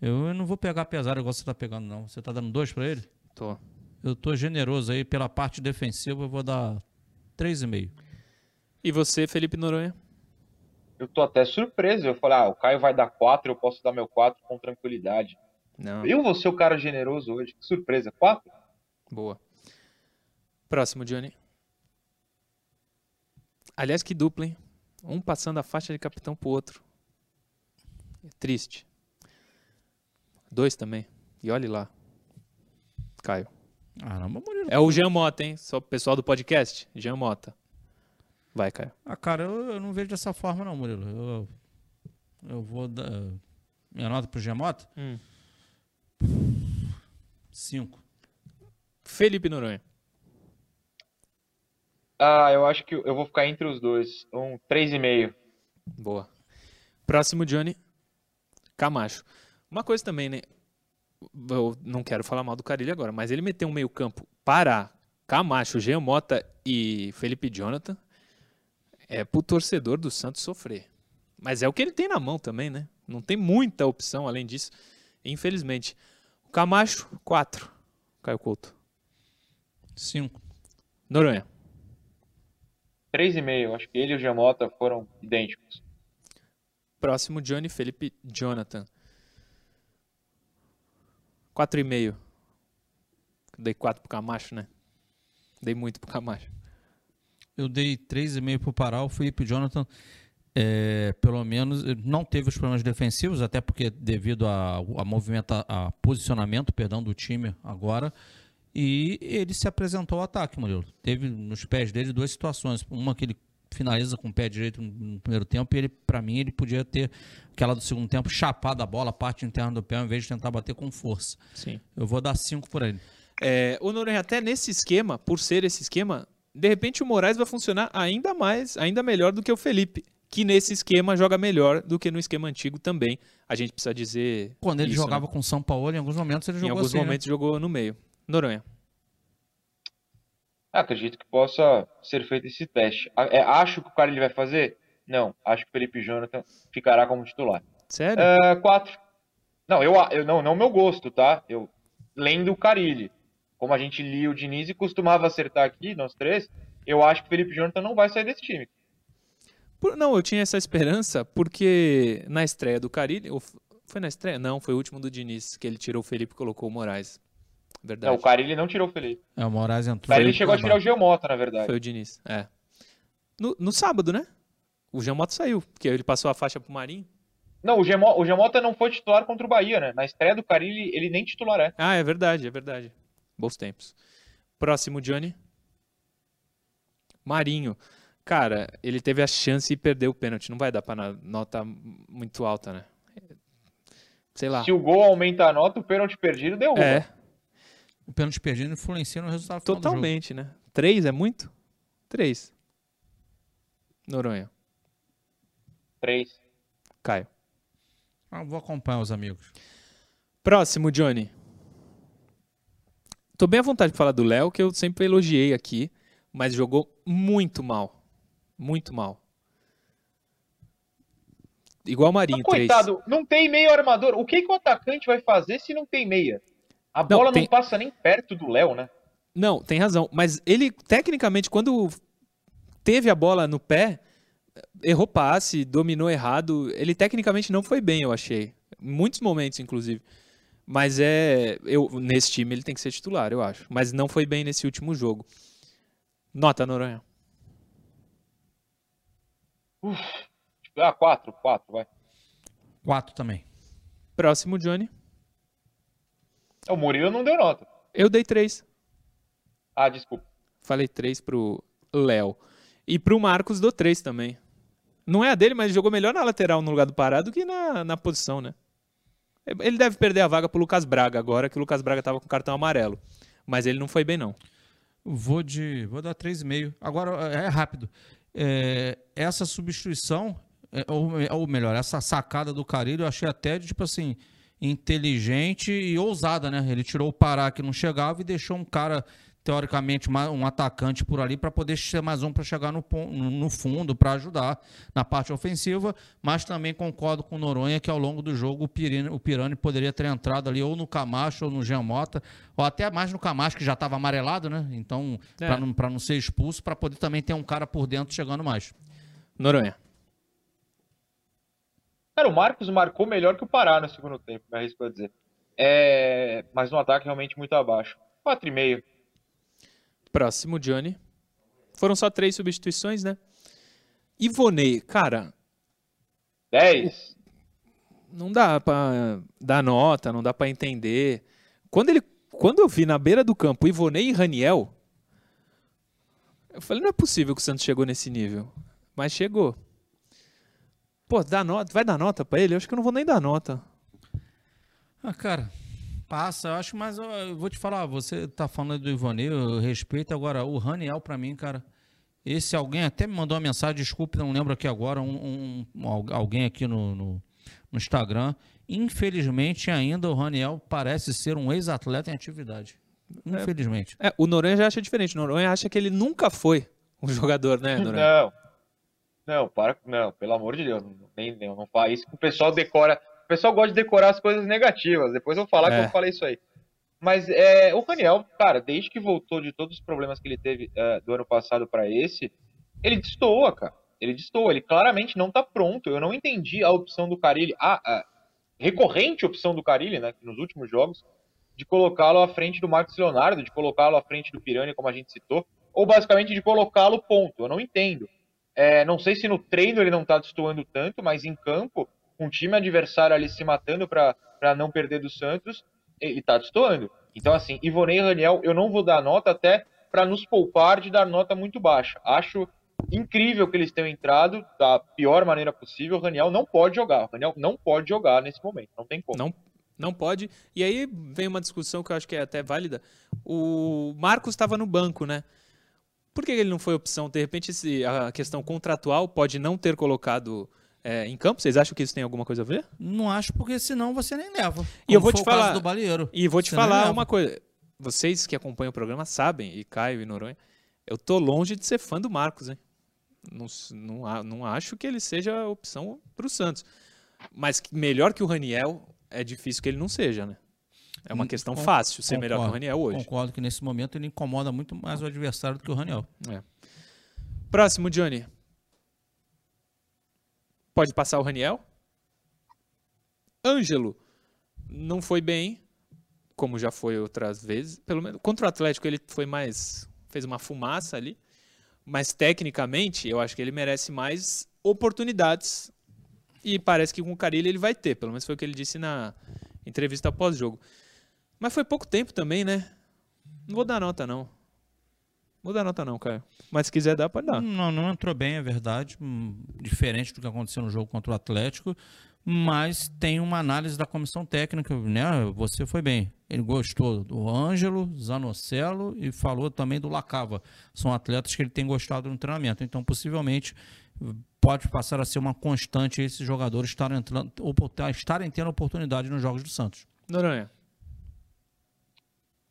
Eu não vou pegar pesado igual você está pegando, não. Você está dando dois para ele? Tô. Eu tô generoso aí pela parte defensiva, eu vou dar 3,5. E você, Felipe Noronha? Eu tô até surpreso. Eu falei, ah, o Caio vai dar 4, eu posso dar meu 4 com tranquilidade. Não. Eu vou ser o cara generoso hoje. Que surpresa. 4? Boa. Próximo, Johnny. Aliás, que dupla, hein? Um passando a faixa de capitão pro outro. É triste. Dois também. E olhe lá. Caio. Caramba, Murilo. É o Jean Mota, hein? Só o pessoal do podcast. Jean Mota. Vai, Caio. Ah, cara, eu, eu não vejo dessa forma, não, Murilo. Eu, eu vou dar. Minha nota pro Gemota? Hum. 5. Felipe Noronha. Ah, eu acho que eu vou ficar entre os dois. Um 3,5. Boa. Próximo, Johnny. Camacho. Uma coisa também, né? Eu não quero falar mal do Carilho agora, mas ele meteu um meio-campo para Camacho, Jean Mota e Felipe Jonathan. É pro torcedor do Santos sofrer. Mas é o que ele tem na mão também, né? Não tem muita opção além disso. Infelizmente. O Camacho, 4. Caio Couto. 5. Noronha. 3,5. Acho que ele e o Jamota foram idênticos. Próximo, Johnny Felipe Jonathan. 4,5. Dei 4 pro Camacho, né? Dei muito pro Camacho. Eu dei 3,5 pro Pará. O Felipe Jonathan, é, pelo menos, ele não teve os problemas defensivos, até porque devido a, a movimenta, a posicionamento, perdão, do time agora. E ele se apresentou ao ataque, Murilo. Teve nos pés dele duas situações. Uma que ele finaliza com o pé direito no primeiro tempo, e ele, para mim, ele podia ter aquela do segundo tempo chapado a bola, a parte interna do pé, ao invés de tentar bater com força. Sim. Eu vou dar cinco por ele. É, o Noronha, até nesse esquema, por ser esse esquema, de repente o Moraes vai funcionar ainda mais, ainda melhor do que o Felipe, que nesse esquema joga melhor do que no esquema antigo também. A gente precisa dizer. Quando ele isso, jogava né? com São Paulo, em alguns momentos ele Em jogou alguns assim, né? momentos jogou no meio. Noronha. Acredito que possa ser feito esse teste. É, acho que o cara ele vai fazer? Não. Acho que o Felipe Jonathan ficará como titular. Sério? É, quatro. Não, eu, eu não, não meu gosto, tá? Eu lendo o Carilli. Como a gente lia o Diniz e costumava acertar aqui, nós três, eu acho que o Felipe Jonathan não vai sair desse time. Por- não, eu tinha essa esperança porque na estreia do Carilli. Foi na estreia? Não, foi o último do Diniz, que ele tirou o Felipe e colocou o Moraes. Verdade. Não, o Carilli não tirou o Felipe. É, o Moraes O entrou. Carilli Foi- chegou a tirar o Geomota, na verdade. Foi o Diniz, é. No, no sábado, né? O Jean Mota saiu, porque ele passou a faixa pro Marinho. Não, o, Gemo, o Gemota não foi titular contra o Bahia, né? Na estreia do Carilli, ele nem titular é. Ah, é verdade, é verdade. Bons tempos. Próximo, Johnny. Marinho. Cara, ele teve a chance e perdeu o pênalti. Não vai dar pra nota muito alta, né? Sei lá. Se o gol aumenta a nota, o pênalti perdido derruba. É, O pênalti perdido influencia no resultado final do jogo. totalmente, né? Três é muito? Três. Noronha. Três. Caio. Ah, vou acompanhar os amigos. Próximo, Johnny. Tô bem à vontade de falar do Léo, que eu sempre elogiei aqui, mas jogou muito mal. Muito mal. Igual o Marinho, três. coitado, não tem meio armador. O que, que o atacante vai fazer se não tem meia? A Não, bola tem- não passa nem perto do Léo, né? Não, tem razão. Mas ele, tecnicamente, quando teve a bola no pé, errou passe, dominou errado. Ele tecnicamente não foi bem, eu achei. Em muitos momentos, inclusive. Mas é. Eu, nesse time ele tem que ser titular, eu acho. Mas não foi bem nesse último jogo. Nota, Noronha. Ah, quatro, quatro, vai. Quatro também. Próximo, Johnny. O Murilo não deu nota. Eu dei três. Ah, desculpa. Falei três pro Léo. E pro Marcos dou três também. Não é a dele, mas jogou melhor na lateral no lugar do Pará do que na, na posição, né? Ele deve perder a vaga pro Lucas Braga agora, que o Lucas Braga tava com cartão amarelo. Mas ele não foi bem, não. Vou de. Vou dar 3,5. Agora, é rápido. É, essa substituição, é, ou, ou melhor, essa sacada do Carilho, eu achei até, tipo assim, inteligente e ousada, né? Ele tirou o Pará que não chegava e deixou um cara, teoricamente, um atacante por ali para poder ser mais um para chegar no, no no fundo, para ajudar na parte ofensiva. Mas também concordo com o Noronha que ao longo do jogo o Pirani, o Pirani poderia ter entrado ali ou no Camacho ou no Jean Mota, ou até mais no Camacho, que já estava amarelado, né? Então, É. para não, pra não ser expulso, para poder também ter um cara por dentro chegando mais. Noronha. Cara, o Marcos marcou melhor que o Pará no segundo tempo, me arrisco a dizer. É... Mas no ataque realmente muito abaixo. 4,5. Próximo, Johnny. Foram só três substituições, né? Ivonei, cara, 10. não dá pra dar nota, não dá pra entender. Quando ele, quando eu vi na beira do campo Ivonei e Raniel, eu falei, não é possível que o Santos chegou nesse nível. Mas chegou. Pô, dá nota, vai dar nota pra ele? Eu acho que eu não vou nem dar nota. Ah, cara, passa, eu acho, mas eu, eu vou te falar, você tá falando do Ivonei, eu respeito agora o Raniel pra mim, cara. Esse alguém até me mandou uma mensagem, desculpe, não lembro aqui agora, um, um- al- alguém aqui no, no, no Instagram. Infelizmente, ainda o Raniel parece ser um ex-atleta em atividade. Infelizmente. É, o Noronha já acha diferente. O Noronha acha que ele nunca foi um jogador, né, Noronha? Não. Não, para. Não, pelo amor de Deus. Não, nem, não, não faz isso o pessoal decora. O pessoal gosta de decorar as coisas negativas. Depois eu vou falar É. que eu falei isso aí. Mas é, o Raniel, cara, desde que voltou de todos os problemas que ele teve é, do ano passado pra esse, ele destoa, cara. Ele destoa. Ele claramente não tá pronto. Eu não entendi a opção do Carilli, a, a recorrente opção do Carilli, né, nos últimos jogos, de colocá-lo à frente do Marcos Leonardo, de colocá-lo à frente do Pirani, como a gente citou, ou basicamente de colocá-lo ponto. Eu não entendo. É, não sei se no treino ele não tá destoando tanto, mas em campo, com o time adversário ali se matando para não perder do Santos, ele tá destoando. Então, assim, Ivonei e Raniel, eu não vou dar nota até para nos poupar de dar nota muito baixa. Acho incrível que eles tenham entrado da pior maneira possível. O Raniel não pode jogar. O Raniel não pode jogar nesse momento. Não tem como. Não, não pode. E aí vem uma discussão que eu acho que é até válida. O Marcos estava no banco, né? Por que ele não foi opção? De repente, se a questão contratual pode não ter colocado é, em campo? Vocês acham que isso tem alguma coisa a ver? Não acho, porque senão você nem leva. E eu vou te o falar- do Balieiro. E vou te falar uma coisa. Vocês que acompanham o programa sabem, e Caio e Noronha, eu tô longe de ser fã do Marcos, hein? Não, não, não acho que ele seja opção pro Santos. Mas melhor que o Raniel, é difícil que ele não seja, né? É uma Hum, questão con- fácil ser melhor que o concordo. Raniel hoje. Concordo que nesse momento ele incomoda muito mais o adversário do que o Raniel. Próximo, Johnny. Pode passar o Raniel. Ângelo não foi bem, como já foi outras vezes. Pelo menos contra o Atlético ele foi mais fez uma fumaça ali, mas tecnicamente eu acho que ele merece mais oportunidades e parece que com o Carilli ele vai ter, pelo menos foi o que ele disse na entrevista pós-jogo. Mas foi pouco tempo também, né? Não vou dar nota não. Vou dar nota não, Caio. Mas se quiser dar, pode dar. Não, não entrou bem, é verdade. hum, Diferente do que aconteceu no jogo contra o Atlético. Mas tem uma análise da comissão técnica, né? Você foi bem. Ele gostou do Ângelo, Zanocelo e falou também do Lacava. São atletas que ele tem gostado no treinamento. Então, possivelmente, pode passar a ser uma constante esses jogadores estarem, entrando, estarem tendo oportunidade nos jogos do Santos. Noronha.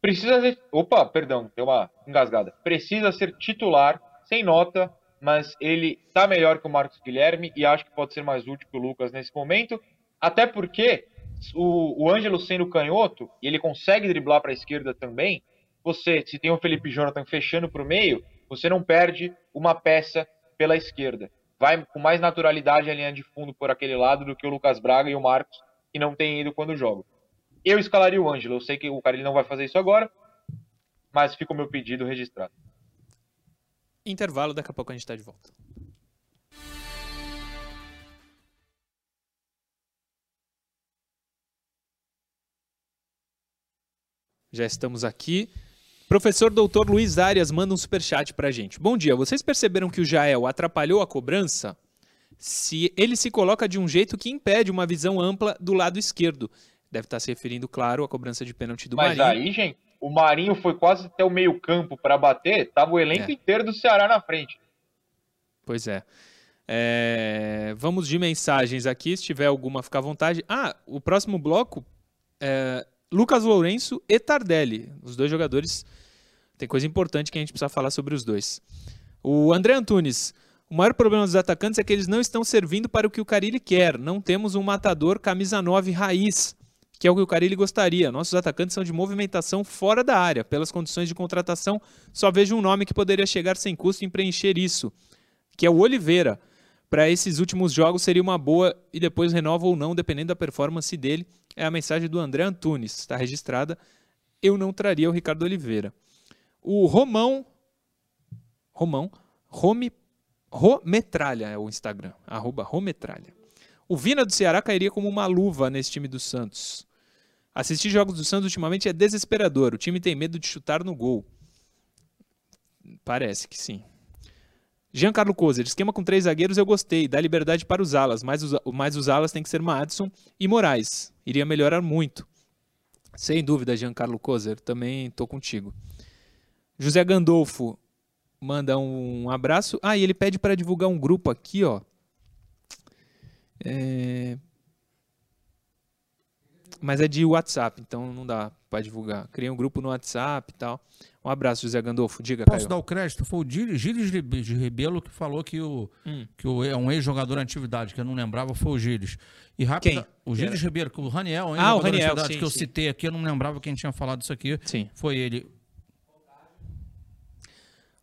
Precisa ser. Opa, perdão, deu uma engasgada. Precisa ser titular, sem nota, mas ele tá melhor que o Marcos Guilherme e acho que pode ser mais útil que o Lucas nesse momento. Até porque o, o Ângelo sendo canhoto e ele consegue driblar para a esquerda também. Você, se tem o Felipe Jonathan fechando para o meio, você não perde uma peça pela esquerda. Vai com mais naturalidade a linha de fundo por aquele lado do que o Lucas Braga e o Marcos, que não tem ido quando jogam. Eu escalaria o Ângelo. Eu sei que o cara ele não vai fazer isso agora, mas fica o meu pedido registrado. Intervalo, daqui a pouco a gente está de volta. Já estamos aqui. Professor Doutor Luiz Arias manda um superchat pra gente. Bom dia, vocês perceberam que o Jael atrapalhou a cobrança? Se ele se coloca de um jeito que impede uma visão ampla do lado esquerdo. Deve estar se referindo, claro, à cobrança de pênalti do mas Marinho. aí, gente, o Marinho foi quase até o meio-campo para bater, tava o elenco É. inteiro do Ceará na frente. Pois é. É, Vamos de mensagens aqui, se tiver alguma, fica à vontade. Ah, o próximo bloco é Lucas Lourenço e Tardelli. Os dois jogadores. Tem coisa importante que a gente precisa falar sobre os dois. O André Antunes. O maior problema dos atacantes é que eles não estão servindo para o que o Carilli quer. Não temos um matador camisa 9 raiz, que é o que o Carilli gostaria. Nossos atacantes são de movimentação fora da área. Pelas condições de contratação, só vejo um nome que poderia chegar sem custo em preencher isso, que é o Oliveira. Para esses últimos jogos seria uma boa e depois renova ou não, dependendo da performance dele. É a mensagem do André Antunes, está registrada. Eu não traria o Ricardo Oliveira. O Romão, Romão, Rome, Rometralha é o Instagram, arroba Rometralha. O Vina do Ceará cairia como uma luva nesse time do Santos. Assistir jogos do Santos ultimamente é desesperador. O time tem medo de chutar no gol. Parece que sim. Giancarlo Kozer, esquema com três zagueiros eu gostei, dá liberdade para os alas, mas os, mas os alas tem que ser Madison e Moraes. Iria melhorar muito. Sem dúvida, Giancarlo Kozer, também tô contigo. José Gandolfo manda um abraço. Ah, e ele pede para divulgar um grupo aqui, ó. É... Mas é de WhatsApp, então não dá para divulgar. Criei um grupo no WhatsApp e tal. Um abraço, José Gandolfo. Diga, Posso Caio. dar o crédito? Foi o Gil- Gilles de de Rebelo que falou que o, Hum. que o é um ex-jogador em atividade, que eu não lembrava, foi o Gilles. E rápido, Quem? O Gilles Ribeiro, que o Raniel, Ah, o Raniel, sim, que eu sim. citei aqui, eu não lembrava quem tinha falado isso aqui. Sim. Foi ele.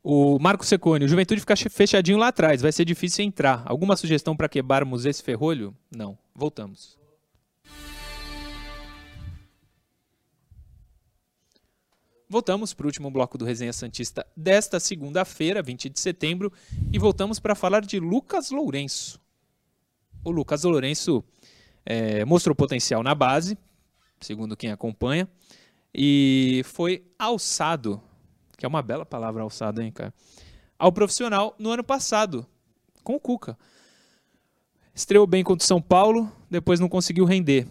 O Marco Secone, o Juventude fica fechadinho lá atrás, vai ser difícil entrar. Alguma sugestão para quebrarmos esse ferrolho? Não. Voltamos. Voltamos para o último bloco do Resenha Santista desta segunda-feira, 20 de setembro, e voltamos para falar de Lucas Lourenço. O Lucas Lourenço eh, mostrou potencial na base, segundo quem acompanha, e foi alçado, que é uma bela palavra alçado, hein, cara? ao profissional no ano passado, com o Cuca. Estreou bem contra o São Paulo, depois não conseguiu render.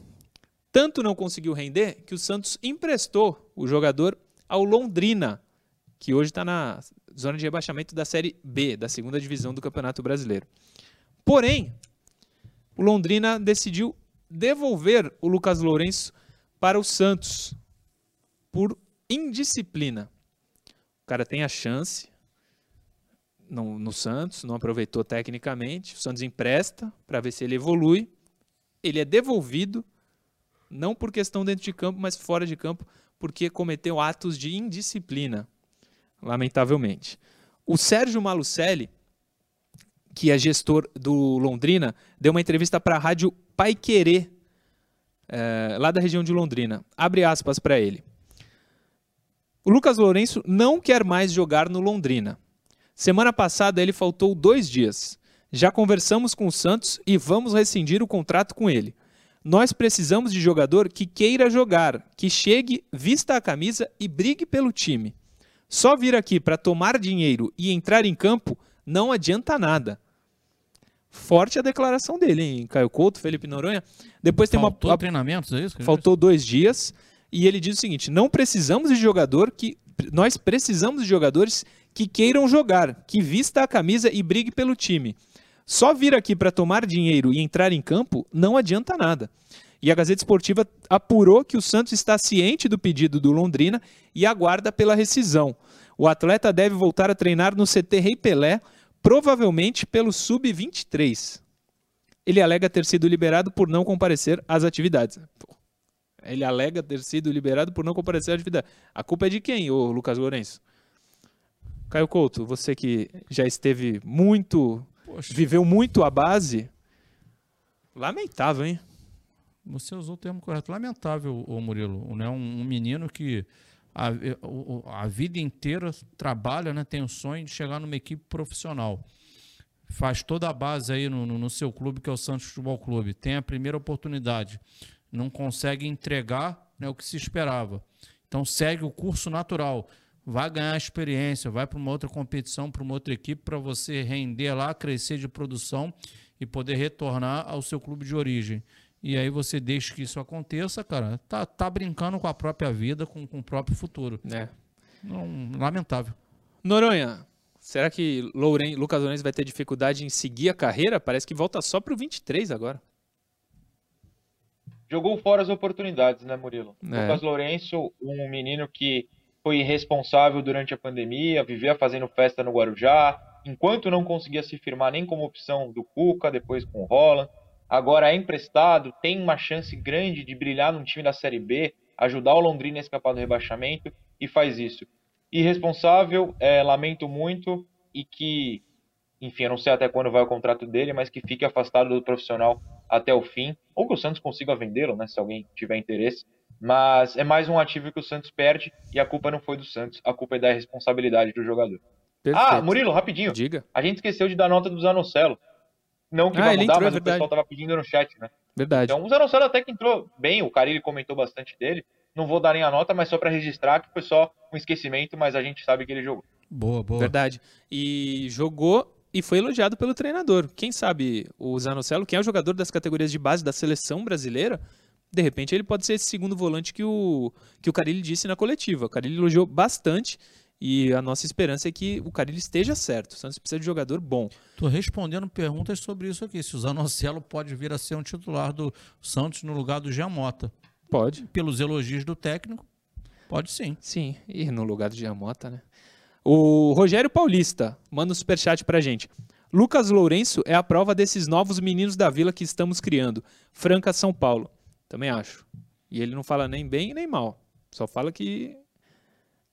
Tanto não conseguiu render que o Santos emprestou o jogador ao Londrina, que hoje está na zona de rebaixamento da Série B, da segunda divisão do Campeonato Brasileiro. Porém, o Londrina decidiu devolver o Lucas Lourenço para o Santos por indisciplina. O cara tem a chance no, no Santos, não aproveitou tecnicamente. O Santos empresta para ver se ele evolui. Ele é devolvido, não por questão dentro de campo, mas fora de campo, porque cometeu atos de indisciplina, lamentavelmente. O Sérgio Malucelli, que é gestor do Londrina, deu uma entrevista para a rádio Pai Querer, é, lá da região de Londrina. Abre aspas para ele. O Lucas Lourenço não quer mais jogar no Londrina. Semana passada ele faltou dois dias. Já conversamos com o Santos e vamos rescindir o contrato com ele. Nós precisamos de jogador que queira jogar, que chegue, vista a camisa e brigue pelo time. Só vir aqui para tomar dinheiro e entrar em campo não adianta nada. Forte a declaração dele, hein? Caio Couto, Felipe Noronha. Depois tem Faltou uma. treinamentos, é isso? Faltou dois dias. E ele diz o seguinte: não precisamos de jogador que. Nós precisamos de jogadores que queiram jogar, que vista a camisa e brigue pelo time. Só vir aqui para tomar dinheiro e entrar em campo não adianta nada. E a Gazeta Esportiva apurou que o Santos está ciente do pedido do Londrina e aguarda pela rescisão. O atleta deve voltar a treinar no CT Rei Pelé, provavelmente pelo Sub-23. Ele alega ter sido liberado por não comparecer às atividades. Ele alega ter sido liberado por não comparecer às atividades. A culpa é de quem, ô Lucas Lourenço? Caio Couto, você que já esteve muito Poxa. viveu muito a base. Lamentável, hein? Você usou o termo correto. Lamentável, o Murilo. Né? Um, um menino que a, a, vida inteira trabalha, né? tem o sonho de chegar numa equipe profissional. Faz toda a base aí no, no, no seu clube, que é o Santos Futebol Clube. Tem a primeira oportunidade. Não consegue entregar né, o que se esperava. Então segue o curso natural vai ganhar experiência, vai para uma outra competição, para uma outra equipe, para você render lá, crescer de produção e poder retornar ao seu clube de origem. E aí você deixa que isso aconteça, cara, tá, tá brincando com a própria vida, com, com o próprio futuro. É. Não, lamentável. Noronha, será que Louren, Lucas Lourenço vai ter dificuldade em seguir a carreira? Parece que volta só para o 23 agora. Jogou fora as oportunidades, né, Murilo? É. Lucas Lourenço, um menino que foi irresponsável durante a pandemia, vivia fazendo festa no Guarujá, enquanto não conseguia se firmar nem como opção do Cuca, depois com o Roland. Agora é emprestado, tem uma chance grande de brilhar num time da Série B, ajudar o Londrina a escapar do rebaixamento e faz isso. Irresponsável, é, lamento muito e que, enfim, eu não sei até quando vai o contrato dele, mas que fique afastado do profissional até o fim, ou que o Santos consiga vendê-lo, né, se alguém tiver interesse. Mas é mais um ativo que o Santos perde e a culpa não foi do Santos, a culpa é da responsabilidade do jogador. Perfeito. Ah, Murilo, rapidinho. Diga. A gente esqueceu de dar nota do Zanocelo. Não que ah, vai mudar, entrou, mas é o pessoal tava pedindo no chat, né? Verdade. Então o Zanocelo até que entrou bem, o Carilli comentou bastante dele. Não vou dar nem a nota, mas só para registrar que foi só um esquecimento, mas a gente sabe que ele jogou. Boa, boa. Verdade. E jogou e foi elogiado pelo treinador. Quem sabe o Zanocelo, que é o jogador das categorias de base da seleção brasileira, de repente ele pode ser esse segundo volante que o, que o Carilli disse na coletiva. O Carilli elogiou bastante e a nossa esperança é que o Carilli esteja certo. O Santos precisa de jogador bom. Estou respondendo perguntas sobre isso aqui. Se o Zanocelo pode vir a ser um titular do Santos no lugar do Giamota. Pode. Pelos elogios do técnico, pode sim. Sim, e no lugar do Giamota, né? O Rogério Paulista manda um superchat pra gente. Lucas Lourenço é a prova desses novos meninos da vila que estamos criando. Franca, São Paulo. Também acho. E ele não fala nem bem nem mal. Só fala que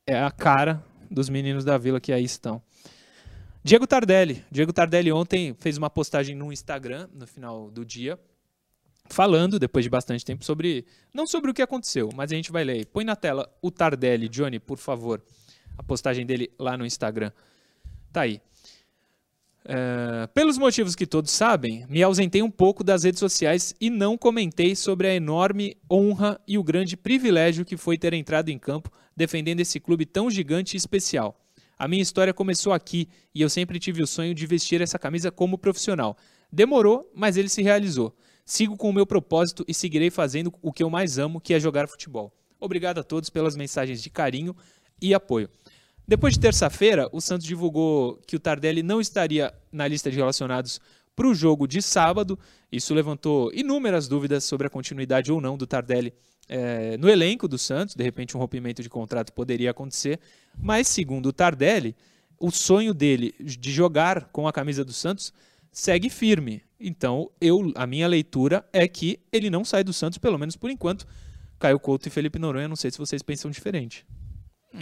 é a cara dos meninos da vila que aí estão. Diego Tardelli. Diego Tardelli ontem fez uma postagem no Instagram, no final do dia, falando, depois de bastante tempo, sobre. Não sobre o que aconteceu, mas a gente vai ler. Põe na tela o Tardelli, Johnny, por favor. A postagem dele lá no Instagram. Tá aí. Uh, pelos motivos que todos sabem, me ausentei um pouco das redes sociais e não comentei sobre a enorme honra e o grande privilégio que foi ter entrado em campo defendendo esse clube tão gigante e especial. A minha história começou aqui e eu sempre tive o sonho de vestir essa camisa como profissional. Demorou, mas ele se realizou. Sigo com o meu propósito e seguirei fazendo o que eu mais amo, que é jogar futebol. Obrigado a todos pelas mensagens de carinho e apoio. Depois de terça-feira, o Santos divulgou que o Tardelli não estaria na lista de relacionados para o jogo de sábado. Isso levantou inúmeras dúvidas sobre a continuidade ou não do Tardelli é, no elenco do Santos. De repente, um rompimento de contrato poderia acontecer. Mas, segundo o Tardelli, o sonho dele de jogar com a camisa do Santos segue firme. Então, eu, a minha leitura é que ele não sai do Santos, pelo menos por enquanto. Caio Couto e Felipe Noronha, não sei se vocês pensam diferente.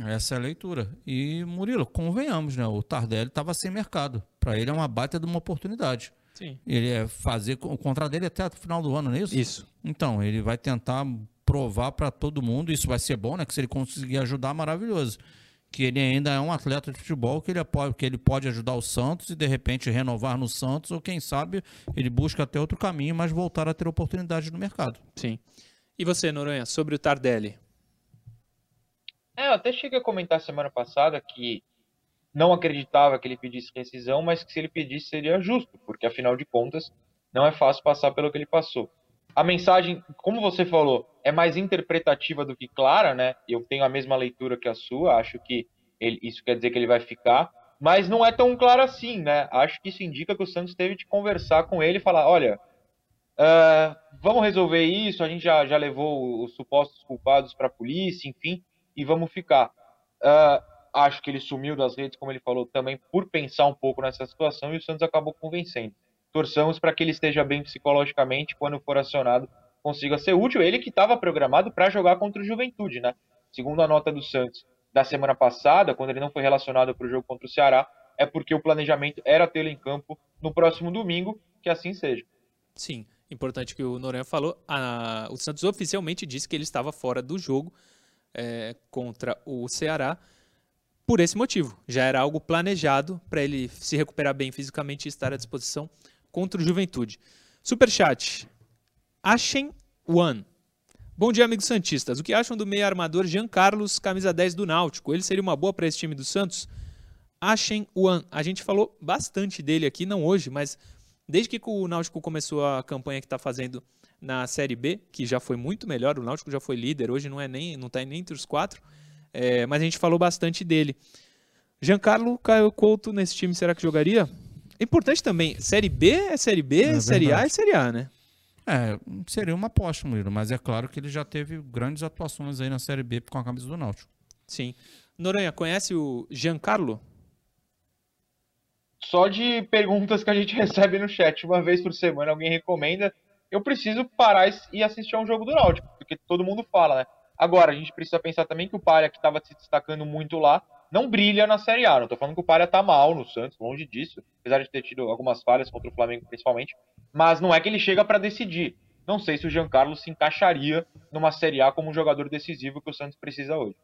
Essa é a leitura. E, Murilo, convenhamos, né? O Tardelli estava sem mercado. Para ele é uma baita de uma oportunidade. Sim. Ele é fazer o contrato dele até o final do ano, não é isso? Isso. Então, ele vai tentar provar para todo mundo, isso vai ser bom, né? Que se ele conseguir ajudar, maravilhoso. Que ele ainda é um atleta de futebol, que ele, pode, que ele pode ajudar o Santos e de repente renovar no Santos, ou quem sabe ele busca até outro caminho, mas voltar a ter oportunidade no mercado. Sim. E você, Noronha, sobre o Tardelli? É, eu até cheguei a comentar semana passada que não acreditava que ele pedisse rescisão, mas que se ele pedisse seria justo, porque afinal de contas não é fácil passar pelo que ele passou. A mensagem, como você falou, é mais interpretativa do que clara, né? Eu tenho a mesma leitura que a sua, acho que ele, isso quer dizer que ele vai ficar, mas não é tão claro assim, né? Acho que isso indica que o Santos teve de conversar com ele e falar: olha, uh, vamos resolver isso, a gente já, já levou os supostos culpados para a polícia, enfim, e vamos ficar. Uh, acho que ele sumiu das redes, como ele falou, também por pensar um pouco nessa situação e o Santos acabou convencendo. Torçamos para que ele esteja bem psicologicamente quando for acionado, consiga ser útil. Ele que estava programado para jogar contra o Juventude, né? Segundo a nota do Santos da semana passada, quando ele não foi relacionado para o jogo contra o Ceará, é porque o planejamento era tê-lo em campo no próximo domingo, que assim seja. Sim, importante que o Noronha falou, a, o Santos oficialmente disse que ele estava fora do jogo é, contra o Ceará por esse motivo. Já era algo planejado para ele se recuperar bem fisicamente e estar à disposição contra o Juventude. Superchat. Achem One. Bom dia, amigos Santistas. O que acham do meio armador Jean Carlos, camisa 10 do Náutico? Ele seria uma boa para esse time do Santos? Achem One. A gente falou bastante dele aqui, não hoje, mas desde que o Náutico começou a campanha que está fazendo na Série B, que já foi muito melhor, o Náutico já foi líder, hoje não é nem não está nem entre os quatro. É, mas a gente falou bastante dele. Giancarlo Caio Couto nesse time, será que jogaria? É importante também, Série B é Série B, é Série A é Série A, né? É, seria uma aposta, Murilo, mas é claro que ele já teve grandes atuações aí na Série B com a camisa do Náutico. Sim. Noronha, conhece o Giancarlo? Só de perguntas que a gente recebe no chat, uma vez por semana alguém recomenda, eu preciso parar e assistir a um jogo do Náutico, porque todo mundo fala, né? Agora, a gente precisa pensar também que o Palha, que estava se destacando muito lá, não brilha na Série A. Não estou falando que o Palha está mal no Santos, longe disso, apesar de ter tido algumas falhas contra o Flamengo principalmente, mas não é que ele chega para decidir. Não sei se o Giancarlo se encaixaria numa Série A como um jogador decisivo que o Santos precisa hoje.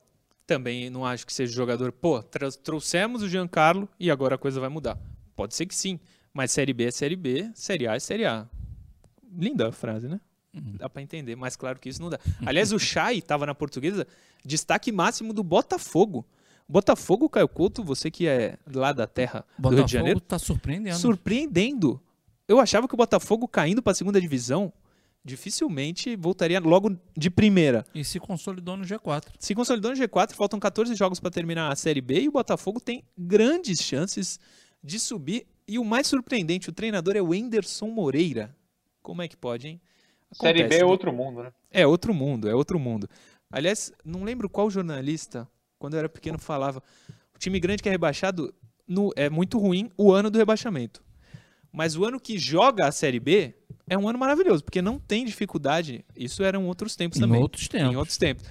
Também não acho que seja jogador. Pô, trouxemos o Giancarlo e agora a coisa vai mudar. Pode ser que sim, mas Série B é Série B, Série A é Série A. Linda a frase, né? Uhum. Dá para entender, mas claro que isso não dá. Aliás, o Chay estava na portuguesa, destaque máximo do Botafogo. Botafogo, Caio Couto, você que é lá da terra Botafogo do Rio de Janeiro. tá surpreendendo. Surpreendendo. Eu achava que o Botafogo caindo para a segunda divisão dificilmente voltaria logo de primeira. E se consolidou no G4. Se consolidou no G4, faltam 14 jogos para terminar a Série B e o Botafogo tem grandes chances de subir. E o mais surpreendente, o treinador é o Enderson Moreira. Como é que pode, hein? Acontece, Série B é né? outro mundo, né? É outro mundo, é outro mundo. Aliás, não lembro qual jornalista, quando eu era pequeno, falava: o time grande que é rebaixado no, é muito ruim o ano do rebaixamento. Mas o ano que joga a Série B é um ano maravilhoso, porque não tem dificuldade. Isso eram outros tempos também. Em outros tempos. Em outros tempos.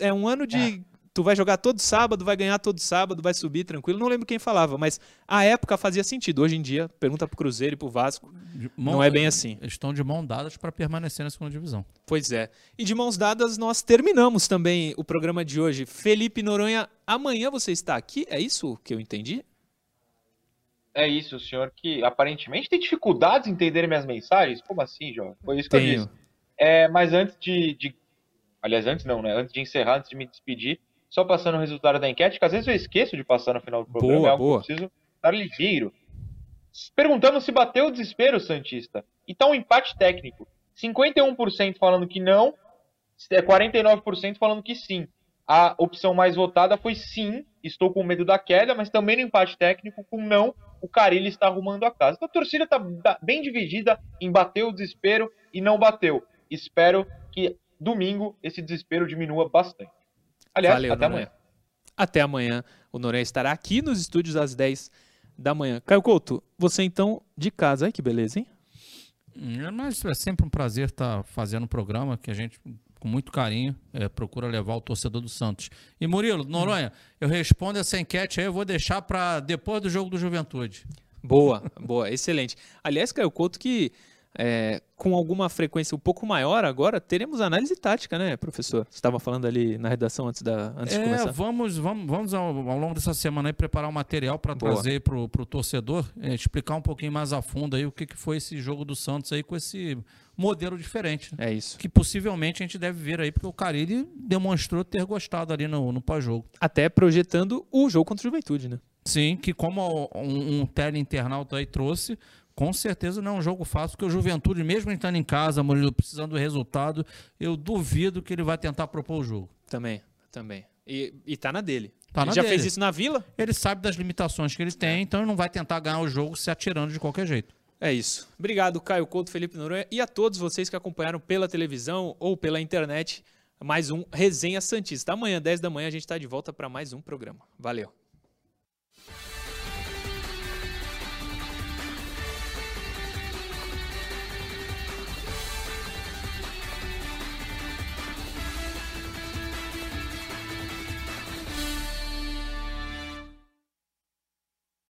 é um ano de é tu vai jogar todo sábado, vai ganhar todo sábado, vai subir tranquilo. Não lembro quem falava, mas a época fazia sentido. Hoje em dia, pergunta pro Cruzeiro e pro Vasco, mão, não é bem assim. Eles estão de mão dadas para permanecer na segunda divisão. Pois é. E de mãos dadas nós terminamos também o programa de hoje. Felipe Noronha, amanhã você está aqui? É isso que eu entendi? É isso, o senhor que aparentemente tem dificuldades em entender minhas mensagens? Como assim, João? Foi isso que Tenho. eu disse. É, mas antes de, de. Aliás, antes não, né? Antes de encerrar, antes de me despedir, só passando o resultado da enquete, que às vezes eu esqueço de passar no final do programa, Boa, é algo boa. que eu preciso estar ligeiro. Perguntamos se bateu o desespero, Santista. E tá um empate técnico. 51% falando que não, é 49% falando que sim. A opção mais votada foi sim, estou com medo da queda, mas também no empate técnico, com não, o Carilli está arrumando a casa. Então a torcida está bem dividida em bater o desespero e não bateu. Espero que domingo esse desespero diminua bastante. Aliás, Valeu, até Noronha. amanhã. Até amanhã. O Noronha estará aqui nos estúdios às 10 da manhã. Caio Couto, você então de casa. Ai, que beleza, hein? É, Mas é sempre um prazer estar fazendo um programa que a gente, com muito carinho, é, procura levar o torcedor do Santos. E Murilo, Noronha, eu respondo essa enquete aí, eu vou deixar para depois do jogo do Juventude. Boa, boa, excelente. Aliás, Caio Couto, que é, com alguma frequência um pouco maior agora, teremos análise tática, né, professor? Você estava falando ali na redação antes, da, antes de É, começar. vamos, vamos, vamos ao, ao longo dessa semana aí preparar um material para trazer para o torcedor, é, explicar um pouquinho mais a fundo aí o que, que foi esse jogo do Santos aí com esse modelo diferente. né? É isso. Que possivelmente a gente deve ver aí, porque o Carilli demonstrou ter gostado ali no, no pós-jogo. Até projetando o jogo contra o Juventude, né? Sim, que como um, um teleinternauta aí trouxe, com certeza não é um jogo fácil, porque o Juventude, mesmo estando em casa, Murilo, precisando do resultado, eu duvido que ele vai tentar propor o jogo. Também, também. E, e tá na dele. Tá Ele já dele. fez isso na Vila? Ele sabe das limitações que ele tem, então ele não vai tentar ganhar o jogo se atirando de qualquer jeito. É isso. Obrigado, Caio Couto, Felipe Noronha e a todos vocês que acompanharam pela televisão ou pela internet mais um Resenha Santista. Amanhã, 10 da manhã, a gente está de volta para mais um programa. Valeu.